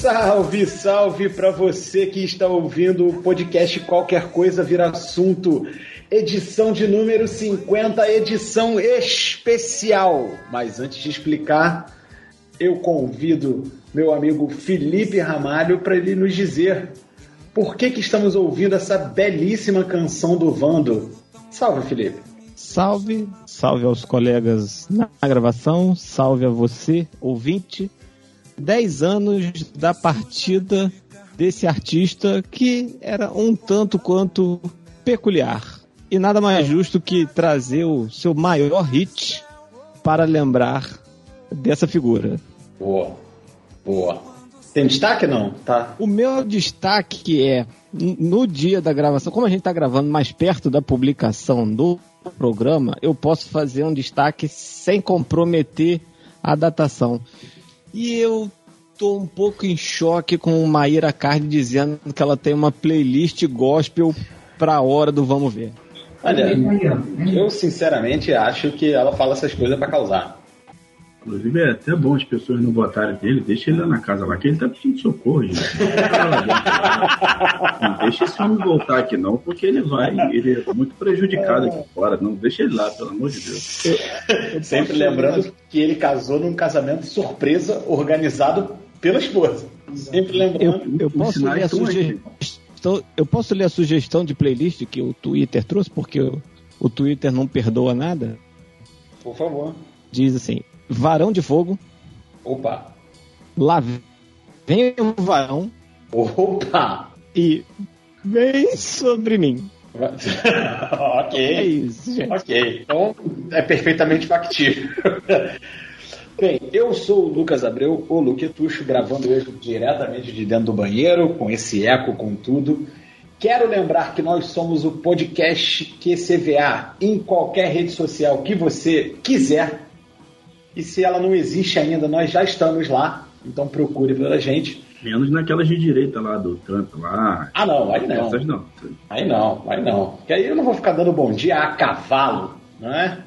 Salve, salve para você que está ouvindo o podcast Qualquer Coisa Vira Assunto, edição de número 50, edição especial. Mas antes de explicar, eu convido meu amigo Felipe Ramalho para ele nos dizer por que, que estamos ouvindo essa belíssima canção do Vando. Salve, Felipe. Salve, salve aos colegas na gravação, salve a você, ouvinte 10 anos da partida desse artista que era um tanto quanto peculiar. E nada mais justo que trazer o seu maior hit para lembrar dessa figura. Boa, boa. Tem destaque não? Tá. O meu destaque é no dia da gravação, como a gente está gravando mais perto da publicação do programa, eu posso fazer um destaque sem comprometer a datação. E eu tô um pouco em choque com Maíra Card dizendo que ela tem uma playlist gospel pra hora do Vamos Ver. Olha, eu sinceramente acho que ela fala essas coisas para causar. Inclusive é até bom as pessoas não votarem dele, deixa ele lá na casa lá, que ele tá pedindo socorro, gente. não deixa esse homem voltar aqui não, porque ele vai, ele é muito prejudicado aqui fora. Não deixa ele lá, pelo amor de Deus. Sempre lembrando que ele casou num casamento surpresa organizado pela esposa. Sempre lembrando. Eu, eu posso ler a sugestão, eu posso ler a sugestão de playlist que o Twitter trouxe, porque o, o Twitter não perdoa nada? Por favor. Diz assim: Varão de Fogo. Opa. Lá vem o varão. Opa! E vem sobre mim. ok. É isso, gente. Ok. Então é perfeitamente factível. Bem, eu sou o Lucas Abreu, o Luquetucho, gravando hoje diretamente de dentro do banheiro, com esse eco, com tudo. Quero lembrar que nós somos o podcast QCVA em qualquer rede social que você quiser. E se ela não existe ainda, nós já estamos lá. Então procure pela gente. Menos naquelas de direita lá do Trump lá. Ah, não, aí não. Essas não. Aí não, aí não. Porque aí eu não vou ficar dando bom dia a cavalo, não é?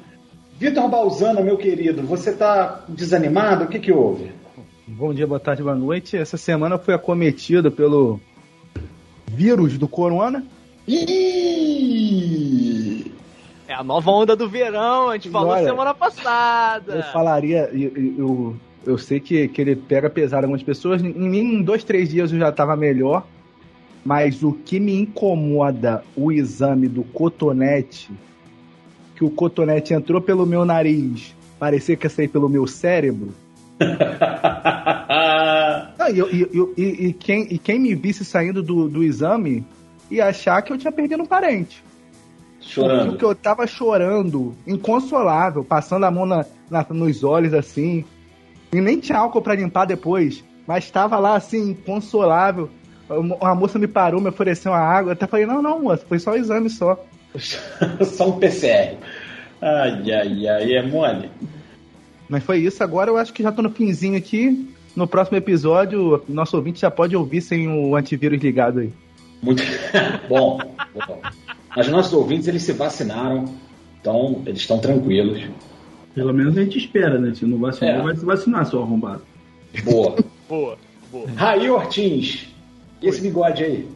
Vitor Balzano, meu querido, você tá desanimado? O que que houve? Bom dia, boa tarde, boa noite. Essa semana fui acometido pelo vírus do corona. Ih! É a nova onda do verão, a gente falou Olha, semana passada. Eu falaria, eu, eu, eu sei que, que ele pega pesado algumas pessoas. Em mim, em dois, três dias eu já tava melhor. Mas o que me incomoda o exame do cotonete, que o cotonete entrou pelo meu nariz, parecia que ia sair pelo meu cérebro. Não, e, e- e- e quem, e quem me visse saindo do, do exame ia achar que eu tinha perdido um parente. Chorando. Porque eu tava chorando, inconsolável, passando a mão na, na- nos olhos assim. E nem tinha álcool pra limpar depois. Mas tava lá assim, inconsolável. Uma moça me parou, me ofereceu uma água. Eu até falei, não, não, moça, foi só o exame só. Só um PCR. Ai, ai, ai, é mole. Mas foi isso, agora eu acho que já tô no finzinho aqui. No próximo episódio, nosso ouvinte já pode ouvir sem o antivírus ligado aí. Muito bom. bom. Mas nossos ouvintes, eles se vacinaram, então eles estão tranquilos. Pelo menos a gente espera, né? Se não vacinar, É. vai se vacinar, seu arrombado. Boa. Boa, boa. Raí Ortins, e esse bigode aí?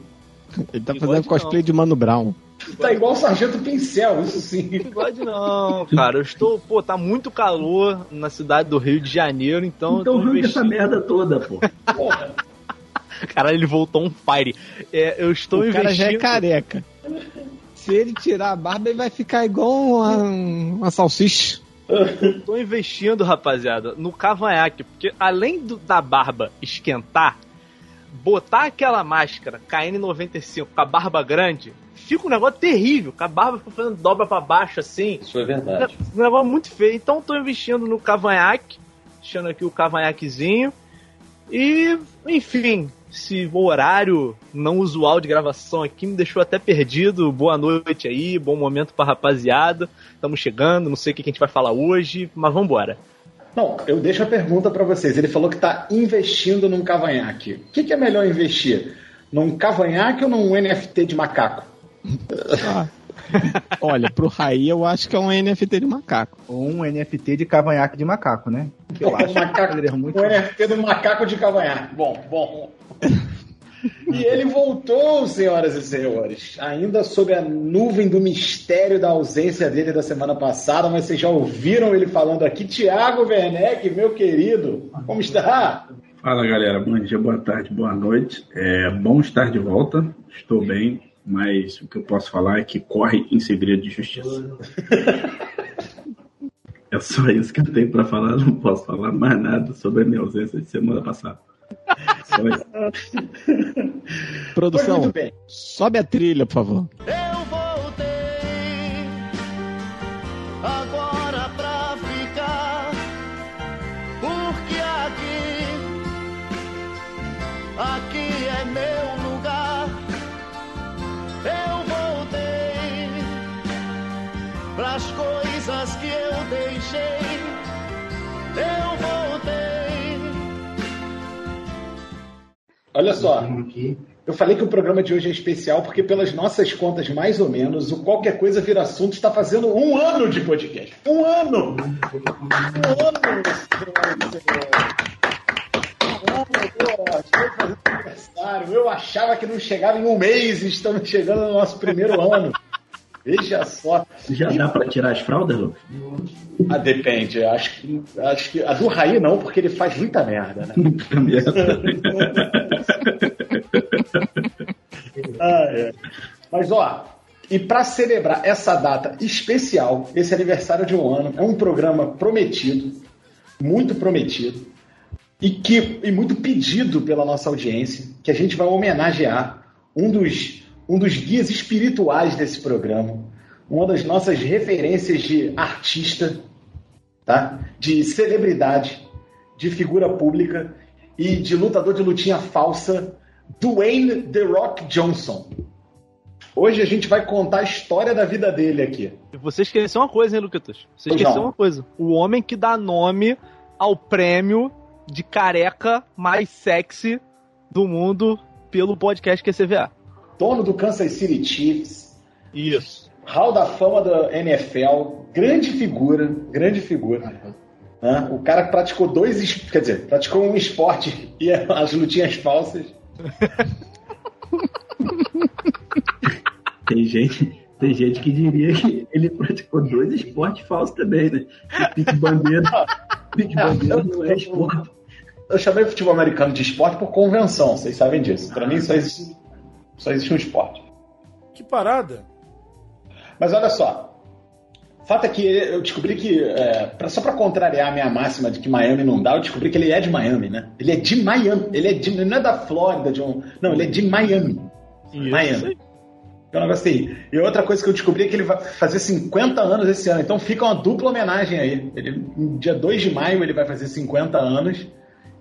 Ele tá Bigode fazendo cosplay não. de Mano Brown. Tá igual o Sargento Pincel, isso sim. Bigode não, cara. Eu estou, pô, tá muito calor na cidade do Rio de Janeiro, então. eu Então tô arranca essa investindo- merda toda, pô. Porra. Caralho, ele voltou um fire. É, eu estou o cara já é investindo. careca. Se ele tirar a barba, ele vai ficar igual uma, uma salsicha. Tô investindo, rapaziada, no cavanhaque, porque além do- da barba esquentar, botar aquela máscara KN95 com a barba grande, fica um negócio terrível, a barba fica fazendo dobra pra baixo assim. Isso é verdade. Um negócio muito feio. Então tô investindo no cavanhaque, deixando aqui o cavanhaquezinho. E, enfim, esse horário não usual de gravação aqui me deixou até perdido. Boa noite aí, bom momento pra rapaziada. Estamos chegando, não sei o que a gente vai falar hoje, mas vamos embora. Não, eu deixo a pergunta para vocês. Ele falou que está investindo num cavanhaque. O que, que, é melhor investir? Num cavanhaque ou num NFT de macaco? Ah. Olha, pro Raí eu acho que é um NFT de macaco. Ou um NFT de cavanhaque de macaco, né? Eu acho macaco, que muito... Um NFT do macaco de cavanhaque. Bom, bom. E ele voltou, senhoras e senhores, ainda sob a nuvem do mistério da ausência dele da semana passada, mas vocês já ouviram ele falando aqui. Tiago Werneck, meu querido, como está? Fala galera, bom dia, boa tarde, boa noite. É bom estar de volta, estou bem, mas o que eu posso falar é que corre em segredo de justiça. é só isso que eu tenho para falar, não posso falar mais nada sobre a minha ausência de semana passada. Só isso. Produção, sobe a trilha, por favor. Eu voltei agora Olha só, eu falei que o programa de hoje é especial porque, pelas nossas contas, mais ou menos, o Qualquer Coisa Vira Assunto está fazendo um ano de podcast. Um ano! Um ano, aniversário. Eu achava que não chegava em um mês e estamos chegando no nosso primeiro ano. Veja só. Já dá para tirar as fraldas, Lucas? Ah, depende. Acho que, acho que a do Raí não, porque ele faz muita merda, né? Muita merda. ah, é. Mas ó, e para celebrar essa data especial, esse aniversário de um ano, é um programa prometido, muito prometido, e que e muito pedido pela nossa audiência, que a gente vai homenagear um dos um dos guias espirituais desse programa, uma das nossas referências de artista, tá? de celebridade, de figura pública e de lutador de lutinha falsa, Dwayne The Rock Johnson. Hoje a gente vai contar a história da vida dele aqui. Você esqueceu uma coisa, hein, Luquitas? Você esqueceu não. uma coisa. O homem que dá nome ao prêmio de careca mais sexy do mundo pelo podcast QCVA dono do Kansas City Chiefs. Isso. Hall da fama da NFL, grande figura, grande figura. Né? O cara praticou dois, quer dizer, praticou um esporte e as lutinhas falsas. tem gente, tem gente que diria que ele praticou dois esportes falsos também, né? Pique bandeira, pique bandeira não é esporte. Eu chamei o futebol americano de esporte por convenção, vocês sabem disso. Para mim, só existe, só existe um esporte. Que parada! Mas olha só. Fato é que eu descobri que, é, pra, só para contrariar a minha máxima de que Miami não dá, eu descobri que ele é de Miami, né? Ele é de Miami. Ele é de, não é da Flórida, de um, não, ele é de Miami. Isso. Miami. É um negócio aí. E outra coisa que eu descobri é que ele vai fazer 50 anos esse ano. Então fica uma dupla homenagem aí. Ele, no dia 2 de maio ele vai fazer 50 anos.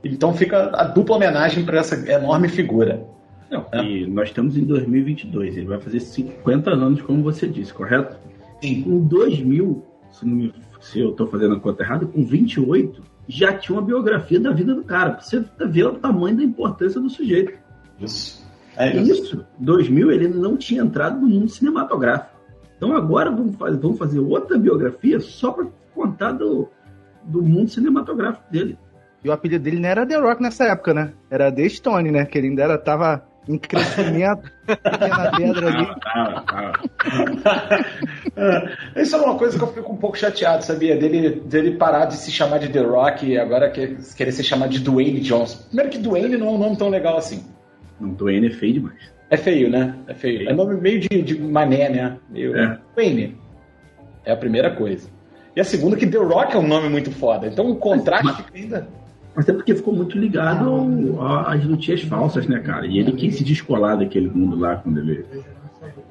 Então fica a dupla homenagem para essa enorme figura. Não, é. E nós estamos em 2022. Ele vai fazer 50 anos, como você disse, correto? Sim. Em 2000, se, me, se eu estou fazendo a conta errada, com 28, já tinha uma biografia da vida do cara. Pra você ver o tamanho da importância do sujeito. Isso. É isso. isso. 2000 ele não tinha entrado no mundo cinematográfico. Então agora vamos fazer, vamos fazer outra biografia só para contar do, do mundo cinematográfico dele. E o apelido dele não era The Rock nessa época, né? Era The Stone, né? Que ele ainda era, tava em crescimento, pequena pedra ali. Isso é uma coisa que eu fico um pouco chateado, sabia? Dele, dele parar de se chamar de The Rock e agora querer se chamar de Dwayne Johnson. Primeiro que Dwayne não é um nome tão legal assim. Não, Dwayne é feio demais. É feio, né? É feio. Feio. É nome meio de, de mané, né? Meio... É. Dwayne. É a primeira coisa. E a segunda que The Rock é um nome muito foda. Então o contraste Mas- ainda. Mas é porque ficou muito ligado ao- às lutinhas falsas, né, cara? E ele quis se descolar daquele mundo lá quando ele.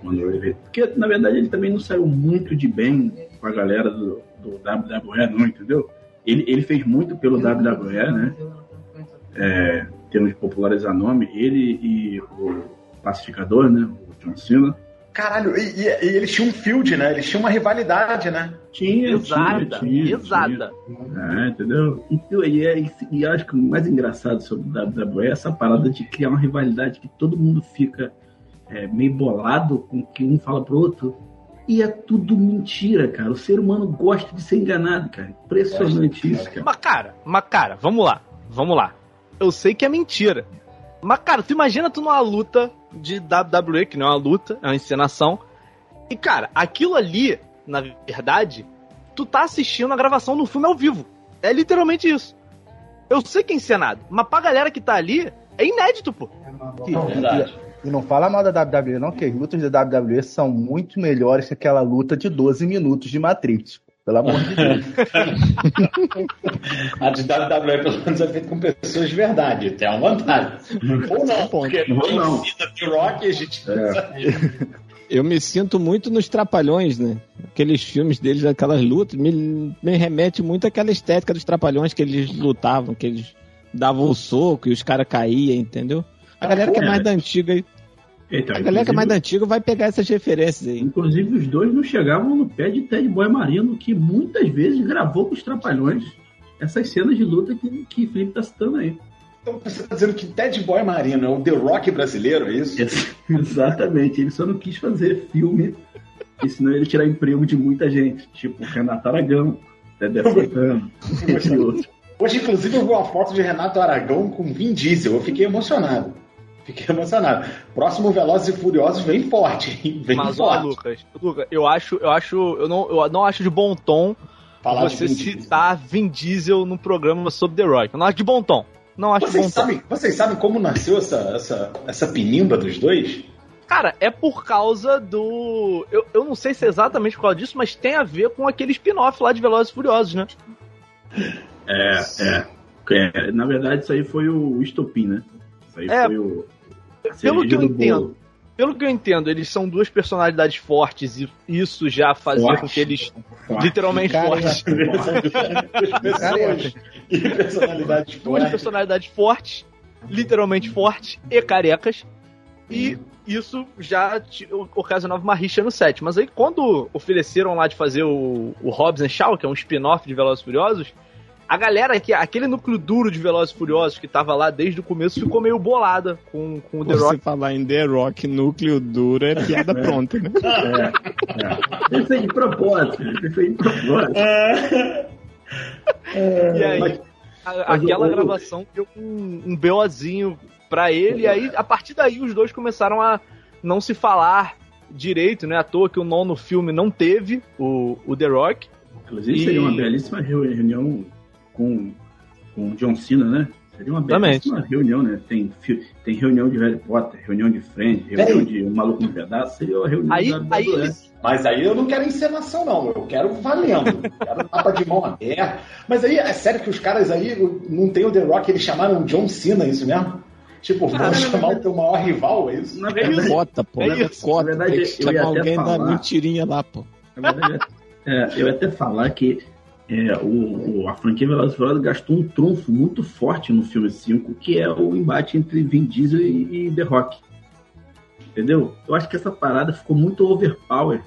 Quando ele porque, na verdade, ele também não saiu muito de bem com a galera do, do WWE, não, entendeu? Ele, ele fez muito pelo WWE, né? é, em termos de popularizar nome, ele e o pacificador, né? O John Cena. Caralho, e, e- e eles tinham um field, né? Eles tinham uma rivalidade, né? Tinha, Exata, tinha, tinha, exata. É, entendeu? Então, e, é, e eu acho que o mais engraçado sobre o WWE é essa parada de criar uma rivalidade que todo mundo fica é, meio bolado com o que um fala pro outro. E é tudo mentira, cara. O ser humano gosta de ser enganado, cara. Impressionante isso, cara. Mas cara, mas cara, vamos lá, vamos lá. Eu sei que é mentira. Mas cara, tu imagina tu numa luta de WWE, que não é uma luta, é uma encenação. E cara, aquilo ali, na verdade, tu tá assistindo a gravação do filme ao vivo. É literalmente isso. Eu sei que é encenado, mas pra galera que tá ali, é inédito, pô. E, e- e não fala mal da WWE, não, que as lutas da WWE são muito melhores que aquela luta de 12 minutos de Matrix. Pelo amor de Deus. A de WWE, pelo menos, é feita com pessoas de verdade. Tem uma vantagem. Ou não, porque Ou quem não. ensina The Rock, a gente não É. sabe. Eu me sinto muito nos Trapalhões, né? Aqueles filmes deles, aquelas lutas, me, me remete muito àquela estética dos Trapalhões que eles lutavam, que eles davam o soco e os caras caíam, entendeu? A galera que é mais da antiga, aí- Então, a galera que é mais antiga vai pegar essas referências aí. Inclusive, os dois não chegavam no pé de Ted Boy Marino, que muitas vezes gravou com os Trapalhões essas cenas de luta que, que Felipe tá citando aí. Então você tá dizendo que Ted Boy Marino é o The Rock brasileiro, é isso? Exatamente, ele só não quis fazer filme, porque senão ele ia tirar emprego de muita gente, tipo Renato Aragão, Dedé Santana, entre outros. Hoje, inclusive, eu vi uma foto de Renato Aragão com Vin Diesel. Eu fiquei emocionado. Fiquei emocionado. Próximo Velozes e Furiosos vem forte, hein? Vem Mas ó, forte. Lucas, Lucas, eu acho, eu acho, eu não, eu não acho de bom tom Falar você citar Vin Diesel no programa sobre The Rock. Eu não acho de bom tom. Não acho de bom Vocês tom. sabem, vocês sabem como nasceu essa, essa, essa pinimba dos dois? Cara, é por causa do. Eu, eu não sei se é exatamente por causa disso, mas tem a ver com aquele spin-off lá de Velozes e Furiosos, né? É, é, é, Na verdade, isso aí foi o estopim, né? Isso aí É, foi o. pelo que eu do entendo. bolo. Pelo que eu entendo, eles são duas personalidades fortes e isso já fazia Forte. com que eles. Forte. Literalmente Cara, fortes. Duas pessoas e personalidades Duas fortes. personalidades fortes, literalmente fortes e carecas. E isso já ocasionava uma rixa no set. Mas aí, quando ofereceram lá de fazer o, o Hobbs and Shaw, que é um spin-off de Velozes Furiosos, a galera, que aquele núcleo duro de Velozes e Furiosos que tava lá desde o começo, ficou meio bolada com, com o The Você Rock. falar em The Rock núcleo duro é piada pronta, né? É, é. Fez de propósito, ele fez de propósito. E aí, Mas- a- mas aquela o- gravação deu um, um BOzinho pra ele, e aí, a partir daí, os dois começaram a não se falar direito, né? À toa que o nono filme não teve o, o The Rock. Inclusive, E- seria uma belíssima reunião com, com o John Cena, né? Seria uma belíssima reunião, né? Tem, tem reunião de Harry Potter, reunião de Friends, reunião de Um Maluco no Pedaço, seria a reunião Aí, da aí Mas aí eu não quero encenação, não. Eu quero valendo. quero tapa de mão aberta. Mas aí é sério que os caras aí não tem o The Rock, eles chamaram o John Cena, é isso mesmo? Tipo, vamos chamar o teu maior rival, é isso? Na verdade, Cota, pô. É isso. Cota. Na verdade, Tem que eu ia chamar até alguém da falar. mentirinha lá, pô. Na verdade, é, eu ia até falar que é, o, o- a franquia Velozes e Furiosos gastou um trunfo muito forte no filme 5, que é o embate entre Vin Diesel e, e The Rock. Entendeu? Eu acho que essa parada ficou muito overpower.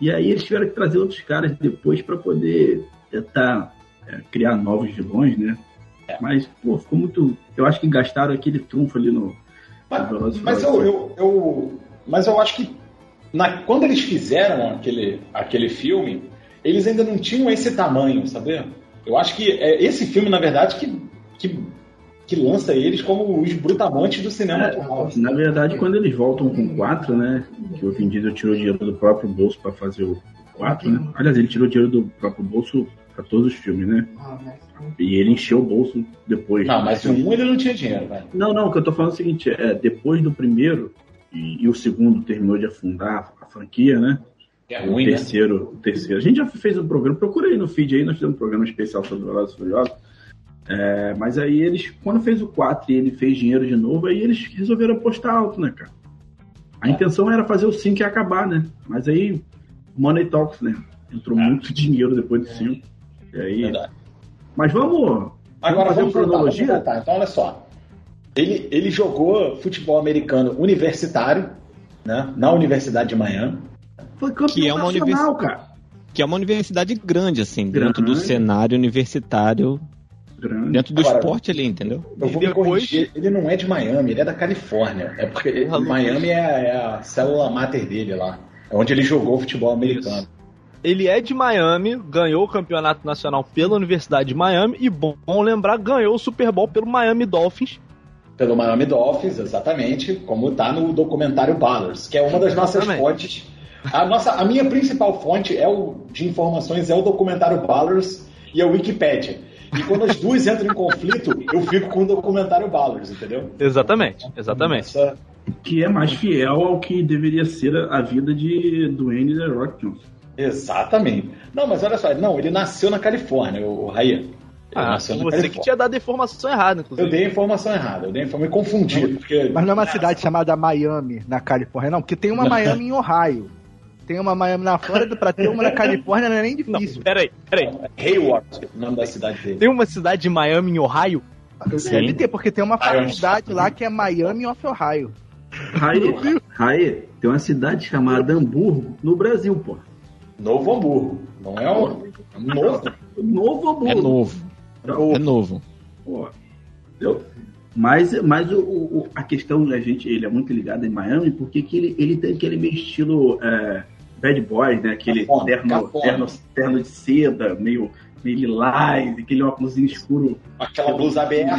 E aí eles tiveram que trazer outros caras depois para poder tentar é, criar novos vilões, né? Mas, pô, ficou muito. Eu acho que gastaram aquele trunfo ali no. Mas, no mas eu, eu, eu- mas eu acho que na- quando eles fizeram aquele, aquele filme, eles ainda não tinham esse tamanho, sabe? Eu acho que é esse filme, na verdade, que, que, que lança eles como os brutamontes do cinema atual. Na verdade, quando eles voltam com 4, né? Que o Vin Diesel tirou dinheiro do próprio bolso para fazer o 4, né? Aliás, ele tirou dinheiro do próprio bolso para todos os filmes, né? E ele encheu o bolso depois. Não, mas o um ele não tinha dinheiro, velho. Não, não, o que eu tô falando é o seguinte, é, depois do primeiro, e, e o segundo terminou de afundar a franquia, né? É o ruim, né? terceiro, o terceiro. A gente já fez um programa, procura aí no feed aí, nós fizemos um programa especial sobre Velozes e Furiosos. É, mas aí eles, quando fez o 4 e ele fez dinheiro de novo, aí eles resolveram apostar alto, né, cara? A intenção era fazer o 5 e acabar, né? Mas aí, Money Talks, né? Entrou muito dinheiro depois do 5. E aí... Verdade. Mas vamos... Agora fazer vamos voltar, vamos cronologia? Então, olha só. Ele, ele jogou futebol americano universitário, né? Na Universidade de Miami. Foi campeão Que é uma nacional, cara. Que é uma universidade grande, assim, dentro do Grande. cenário universitário, Grande. dentro do Agora- esporte ali, entendeu? Eu vou E me depois- corrigir, ele não é de Miami, ele é da Califórnia. É porque ele-. Miami é, é a célula mater dele lá. É onde ele jogou futebol americano. Ele é de Miami, ganhou o campeonato nacional pela Universidade de Miami e, bom, bom lembrar, ganhou o Super Bowl pelo Miami Dolphins. Pelo Miami Dolphins, exatamente, como tá no documentário Ballers, que é uma das nossas fontes. A, nossa, a minha principal fonte é o, de informações é o documentário Ballers e a Wikipédia. E quando as duas entram em conflito, eu fico com o documentário Ballers, entendeu? Exatamente, exatamente. Essa- Que é mais fiel ao que deveria ser a vida de Dwayne The Rock Johnson. exatamente. Não, mas olha só, não, ele nasceu na Califórnia, o, o Raia. Ah, você que Califórnia. tinha dado a informação errada, Eu inclusive. dei a informação errada, eu dei a informação, me confundi. Porque... Mas não é uma cidade chamada Miami, na Califórnia, não, porque tem uma Miami em Ohio. Tem uma Miami na Flórida, pra ter uma na Califórnia não é nem Não, difícil. peraí, peraí. Hayward, o nome da cidade dele. Tem uma cidade de Miami, em Ohio? Deve ter, porque tem uma Ah, faculdade lá que é Miami of Ohio. Raí, Raí, tem uma cidade chamada Hamburgo, no Brasil, pô. Novo Hamburgo. Não é um. é novo. Novo Hamburgo. É novo, é novo. Pô, entendeu? Mas, mas o, o- a questão da gente, ele é muito ligado em Miami, porque que ele, ele tem aquele meio estilo é, bad boy, né? Aquele terno, terno, terno de seda, meio, meio lilás, aquele óculos escuro. Aquela blusa aberta,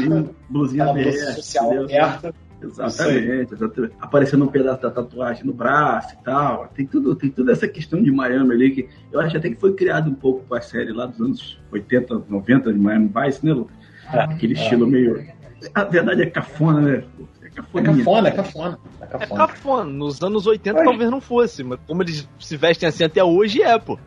Blusinha aquela blusa aberta. social entendeu? aberta. Exatamente, exatamente. Aparecendo um pedaço da tatuagem no braço e tal. Tem tudo, tem toda essa questão de Miami ali que eu acho até que foi criado um pouco com a série lá dos anos 80, 90 de Miami Vice, né, Lucas? Aquele estilo meio. A verdade é cafona, né? É É cafoninha. cafona, é cafona. É É cafona. cafona. Nos anos 80 Ué. talvez não fosse, mas como eles se vestem assim até hoje, é, pô.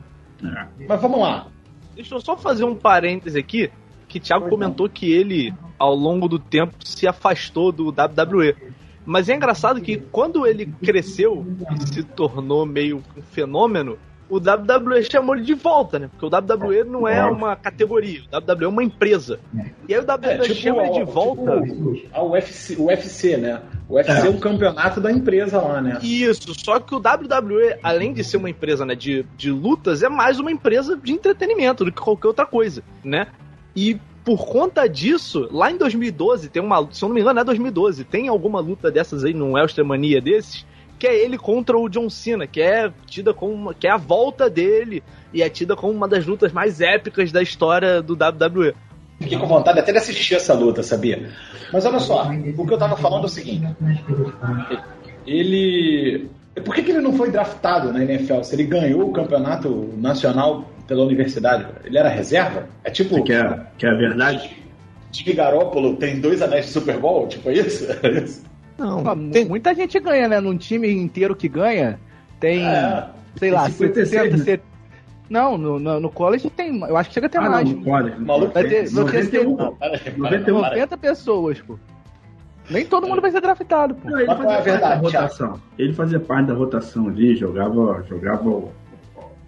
É. Mas vamos lá. Deixa eu só fazer um parêntese aqui, que Thiago comentou que ele, ao longo do tempo, se afastou do WWE. Mas é engraçado que quando ele cresceu e se tornou meio um fenômeno, o WWE chamou ele de volta, né? Porque o WWE não é uma categoria, o WWE é uma empresa. E aí o WWE É, tipo, chama ele de volta. tipo a UFC, o UFC, né? O UFC é. um campeonato da empresa lá, né? Isso, só que o WWE, além de ser uma empresa né, de, de lutas, é mais uma empresa de entretenimento do que qualquer outra coisa, né? E por conta disso, lá em 2012, tem uma se eu não me engano, é 2012, tem alguma luta dessas aí num Elstremania desses, que é ele contra o John Cena, que é tida como uma, que é a volta dele e é tida como uma das lutas mais épicas da história do WWE. Fiquei com vontade até de assistir essa luta, sabia? Mas olha só, o que eu tava falando é o seguinte. Ele. Por que, que ele não foi draftado na NFL? Se ele ganhou o campeonato nacional pela universidade, ele era reserva? É tipo. Você quer, quer a verdade? Jimmy Garoppolo tem dois anéis de Super Bowl? Tipo isso? Não, Pô, tem- Muita gente ganha, né? Num time inteiro que ganha, tem, É, sei lá, tem 56, 60, né? 70. Não, no, no, no college tem. Eu acho que chega até Ah, mais. não pode. O maluco Vai ter- vai ter 91, Não, pô. para aí, para aí, 91. para aí. 90 pessoas, pô. Nem todo mundo vai ser draftado, pô. Não, ele Mas fazia é parte da rotação. Ele fazia parte da rotação ali, jogava, jogava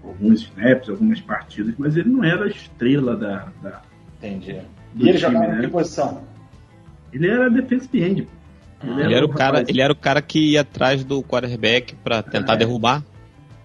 alguns snaps, algumas partidas, mas ele não era a estrela da. da- Entendi. Do E ele time, jogava né? em que posição? Ele era defensive end. Ele era o cara, rapaz- ele era o cara que ia atrás do quarterback pra tentar É. derrubar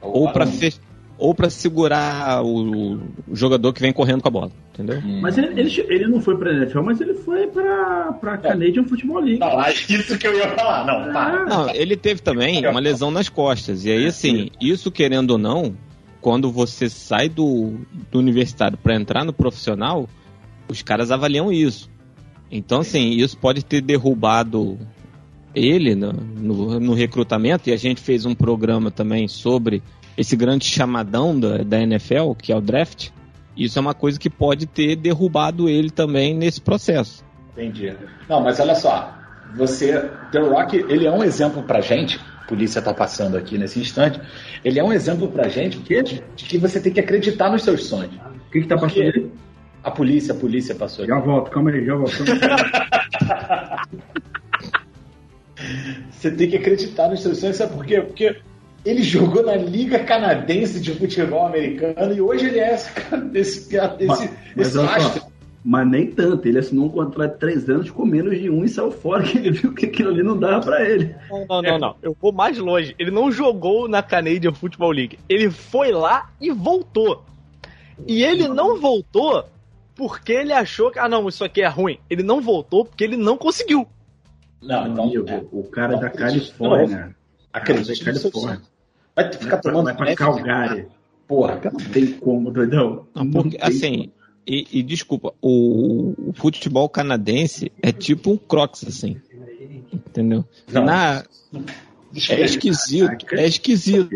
ou pra fe- ou para segurar o, o jogador que vem correndo com a bola, entendeu? Mas ele, ele, ele não foi pra NFL, mas ele foi pra, pra Canadian Football League. Não, ah, isso que eu ia falar. Não, para. Não, ele teve também uma lesão nas costas. E aí, assim, isso querendo ou não, quando você sai do, do universitário para entrar no profissional, os caras avaliam isso. Então, assim, isso pode ter derrubado ele no, no, no recrutamento. E a gente fez um programa também sobre esse grande chamadão da, da NFL, que é o draft. Isso é uma coisa que pode ter derrubado ele também nesse processo. Entendi. Não, mas olha só. Você, The Rock, ele é um exemplo pra gente. A polícia tá passando aqui nesse instante. Ele é um exemplo pra gente de, de que você tem que acreditar nos seus sonhos. O que que tá passando aí? A polícia, a polícia passou aqui. Já volto, calma aí, já volto. Você tem que acreditar nos seus sonhos, sabe por quê? Porque ele jogou na Liga Canadense de Futebol Americano e hoje ele é esse, esse, esse, Mas- mas esse só, astro. Mas nem tanto. Ele assinou um contrato de três anos com menos de um e saiu fora, que ele viu que aquilo ali não dava pra ele. Não, não, não, não. Eu vou mais longe. Ele não jogou na Canadian Football League. Ele foi lá e voltou. E ele não voltou porque ele achou que, ah, não, isso aqui é ruim. Ele não voltou porque ele não conseguiu. Não, então. Amigo, é, o cara da Califórnia. acredite Califórnia. Vai ficar tomando Vai pra? Calgary. Porra, Não tem como, doidão. Não, porque, tem assim, e, e desculpa, o, o futebol canadense é tipo um crocs, assim. Entendeu? Não. Na, é esquisito, é esquisito.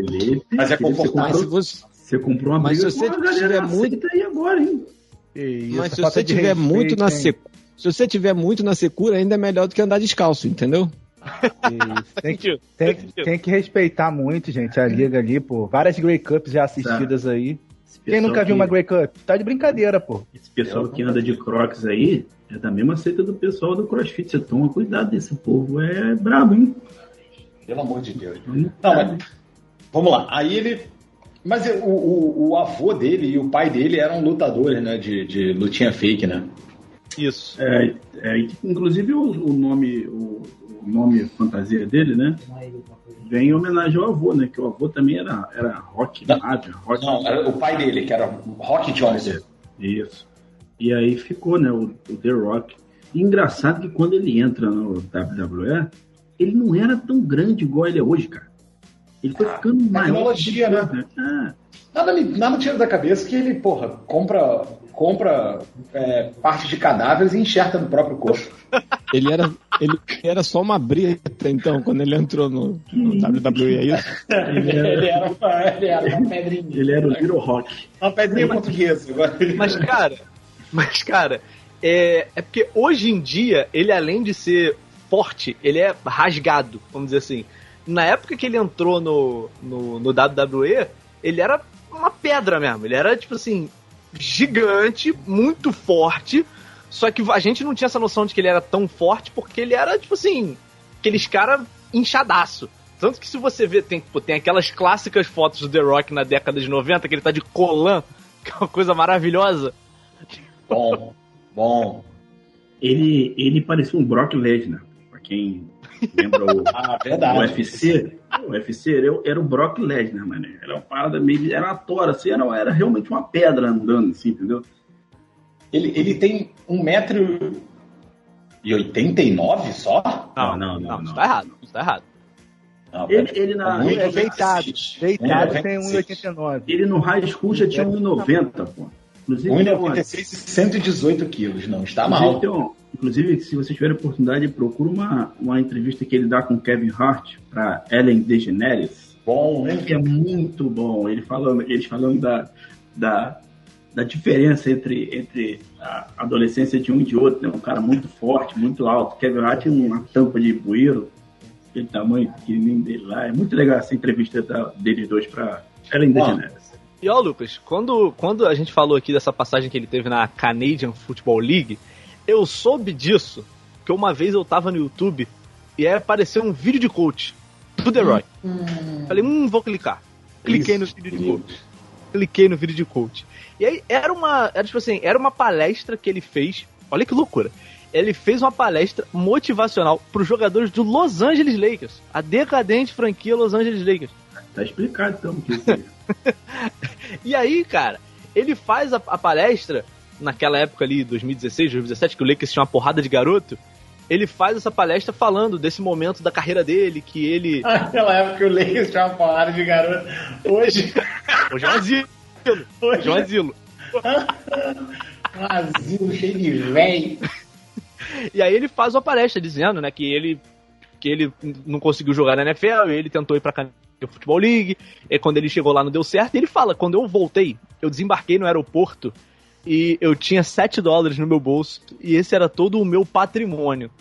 Mas é confortável. Mas se comprou, você, você comprou uma Mas se você tiver muito- agora, hein? Mas se você tiver respeito, muito na hein? secu, se você tiver muito na secura, ainda é melhor do que andar descalço, entendeu? Isso, Tem que, tem, tem que respeitar muito, gente, a liga ali, pô. Várias Grey Cups já assistidas aí. Esse Quem nunca viu que- uma Grey Cup? Tá de brincadeira, pô. Esse pessoal que anda de crocs aí é da mesma seita do pessoal do crossfit. Você toma cuidado desse povo, é brabo, hein? Pelo amor de Deus. Não, Não, mas vamos lá. Aí ele. Mas o, o, o avô dele e o pai dele eram lutadores, né? De, de lutinha fake, né? Isso. É, é, inclusive o, o nome o, o nome fantasia dele, né? Vem em homenagem ao avô, né? Que o avô também era, era rock, Não. Madden, rock. Não, era o pai dele, que era Rock Johnson. Isso. E aí ficou, né, o, o The Rock. E engraçado que quando ele entra no WWE, ele não era tão grande igual ele é hoje, cara. Ele foi ficando maior. tecnologia, né? Ah, Nada me, nada me tira da cabeça que ele, porra, compra, compra é, parte de cadáveres e enxerta no próprio corpo. Ele era, ele era só uma brita, então, quando ele entrou no, no WWE, é isso? ele, era uma, ele era uma pedrinha. ele era o Little Rock. Uma pedrinha portuguesa. Agora. Mas, cara, mas, cara, é, é porque hoje em dia, ele além de ser forte, ele é rasgado, vamos dizer assim. Na época que ele entrou no, no, no WWE, ele era uma pedra mesmo. Ele era, tipo assim, gigante, muito forte. Só que a gente não tinha essa noção de que ele era tão forte, porque ele era, tipo assim, aqueles caras inchadaço. Tanto que se você vê, tem, pô, tem aquelas clássicas fotos do The Rock na década de 90, que ele tá de colã, que é uma coisa maravilhosa. Bom, bom. Ele, ele parecia um Brock Lesnar. Pra quem lembra o, Ah, o. UFC. O UFC era, era o Brock Lesnar, mano. Era uma parada meio. Era uma tora, assim, era, era realmente uma pedra andando, assim, entendeu? Ele, ele tem 1,89m só? Não, não, não, Isso não. tá errado. Isso tá errado. Não, Ele, ele, na, Muito Ele é deitado. Deitado 1,96. tem 1,89. ele no high school já tinha 1,90, pô. Inclusive, 1,96 e 118 quilos. Não, está mal. um- inclusive, se vocês tiverem oportunidade, procura uma, uma entrevista que ele dá com Kevin Hart para Ellen DeGeneres, Bom, né? que é muito bom. Ele falando, eles falando da, da, da diferença entre, entre a adolescência de um e de outro. Né? Um cara muito forte, muito alto. Kevin Hart tem uma tampa de bueiro, aquele tamanho pequenininho dele lá. É muito legal essa entrevista da, deles dois para Ellen. DeGeneres. E ó, Lucas, quando, quando a gente falou aqui dessa passagem que ele teve na Canadian Football League, eu soube disso, que uma vez eu tava no YouTube e aí apareceu um vídeo de coach do The Rock. Falei, hum, vou clicar. Cliquei no vídeo de coach. Cliquei no vídeo de coach. E aí era uma. Era tipo assim, era uma palestra que ele fez. Olha que loucura. Ele fez uma palestra motivacional para os jogadores do Los Angeles Lakers. A decadente franquia Los Angeles Lakers. Tá explicado, então. Que isso aí. E aí, cara, ele faz a, a palestra, naquela época ali, 2016, 2017, que o Lakers tinha uma porrada de garoto. Ele faz essa palestra falando desse momento da carreira dele, que ele. Naquela época o Lakers tinha uma porrada de garoto. Hoje, Hoje é um asilo. Hoje é um asilo. um asilo cheio de véi. E aí ele faz uma palestra dizendo, né, que ele que ele não conseguiu jogar na NFL, ele tentou ir pra Canadian Football League, e quando ele chegou lá não deu certo, e ele fala, quando eu voltei, eu desembarquei no aeroporto e eu tinha 7 dólares no meu bolso, e esse era todo o meu patrimônio.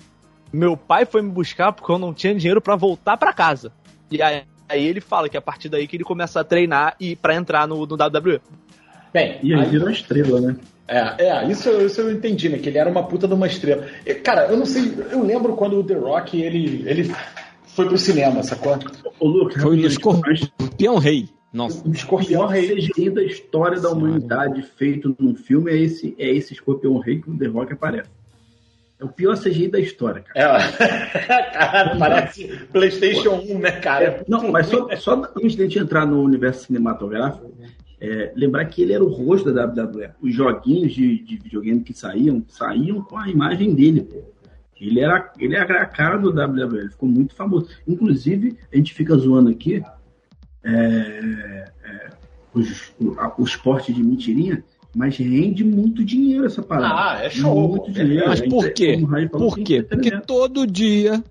Meu pai foi me buscar porque eu não tinha dinheiro pra voltar pra casa. E aí, aí ele fala que é a partir daí que ele começa a treinar e para entrar no, no WWE. Bem, E aí aí- virou estrela, né? É, é isso, eu- isso eu entendi, né? Que ele era uma puta de uma estrela. E, Cara, eu não sei, eu lembro quando o The Rock ele, ele foi pro cinema, sacou? Ô, Lucas, Foi antes- Escorpião Rei. Nossa, O Escorpião pior Rei. CGI da história da humanidade feito num filme é esse, é esse Escorpião Rei que o The Rock aparece. É o pior CGI da história, cara. É, cara, parece PlayStation 1, né, cara? Não, mas só, só antes de a gente entrar no universo cinematográfico, é, lembrar que ele era o rosto da WWE. Os joguinhos de, de videogame que saíam, saíam com a imagem dele. pô. Ele era, ele era a cara do WWE, ele ficou muito famoso. Inclusive, a gente fica zoando aqui é, é, os- o, a- o esporte de mentirinha, mas rende muito dinheiro essa parada. Ah, é show, Muito dinheiro. Mas É por entre- quê? Por quê? Porque todo dia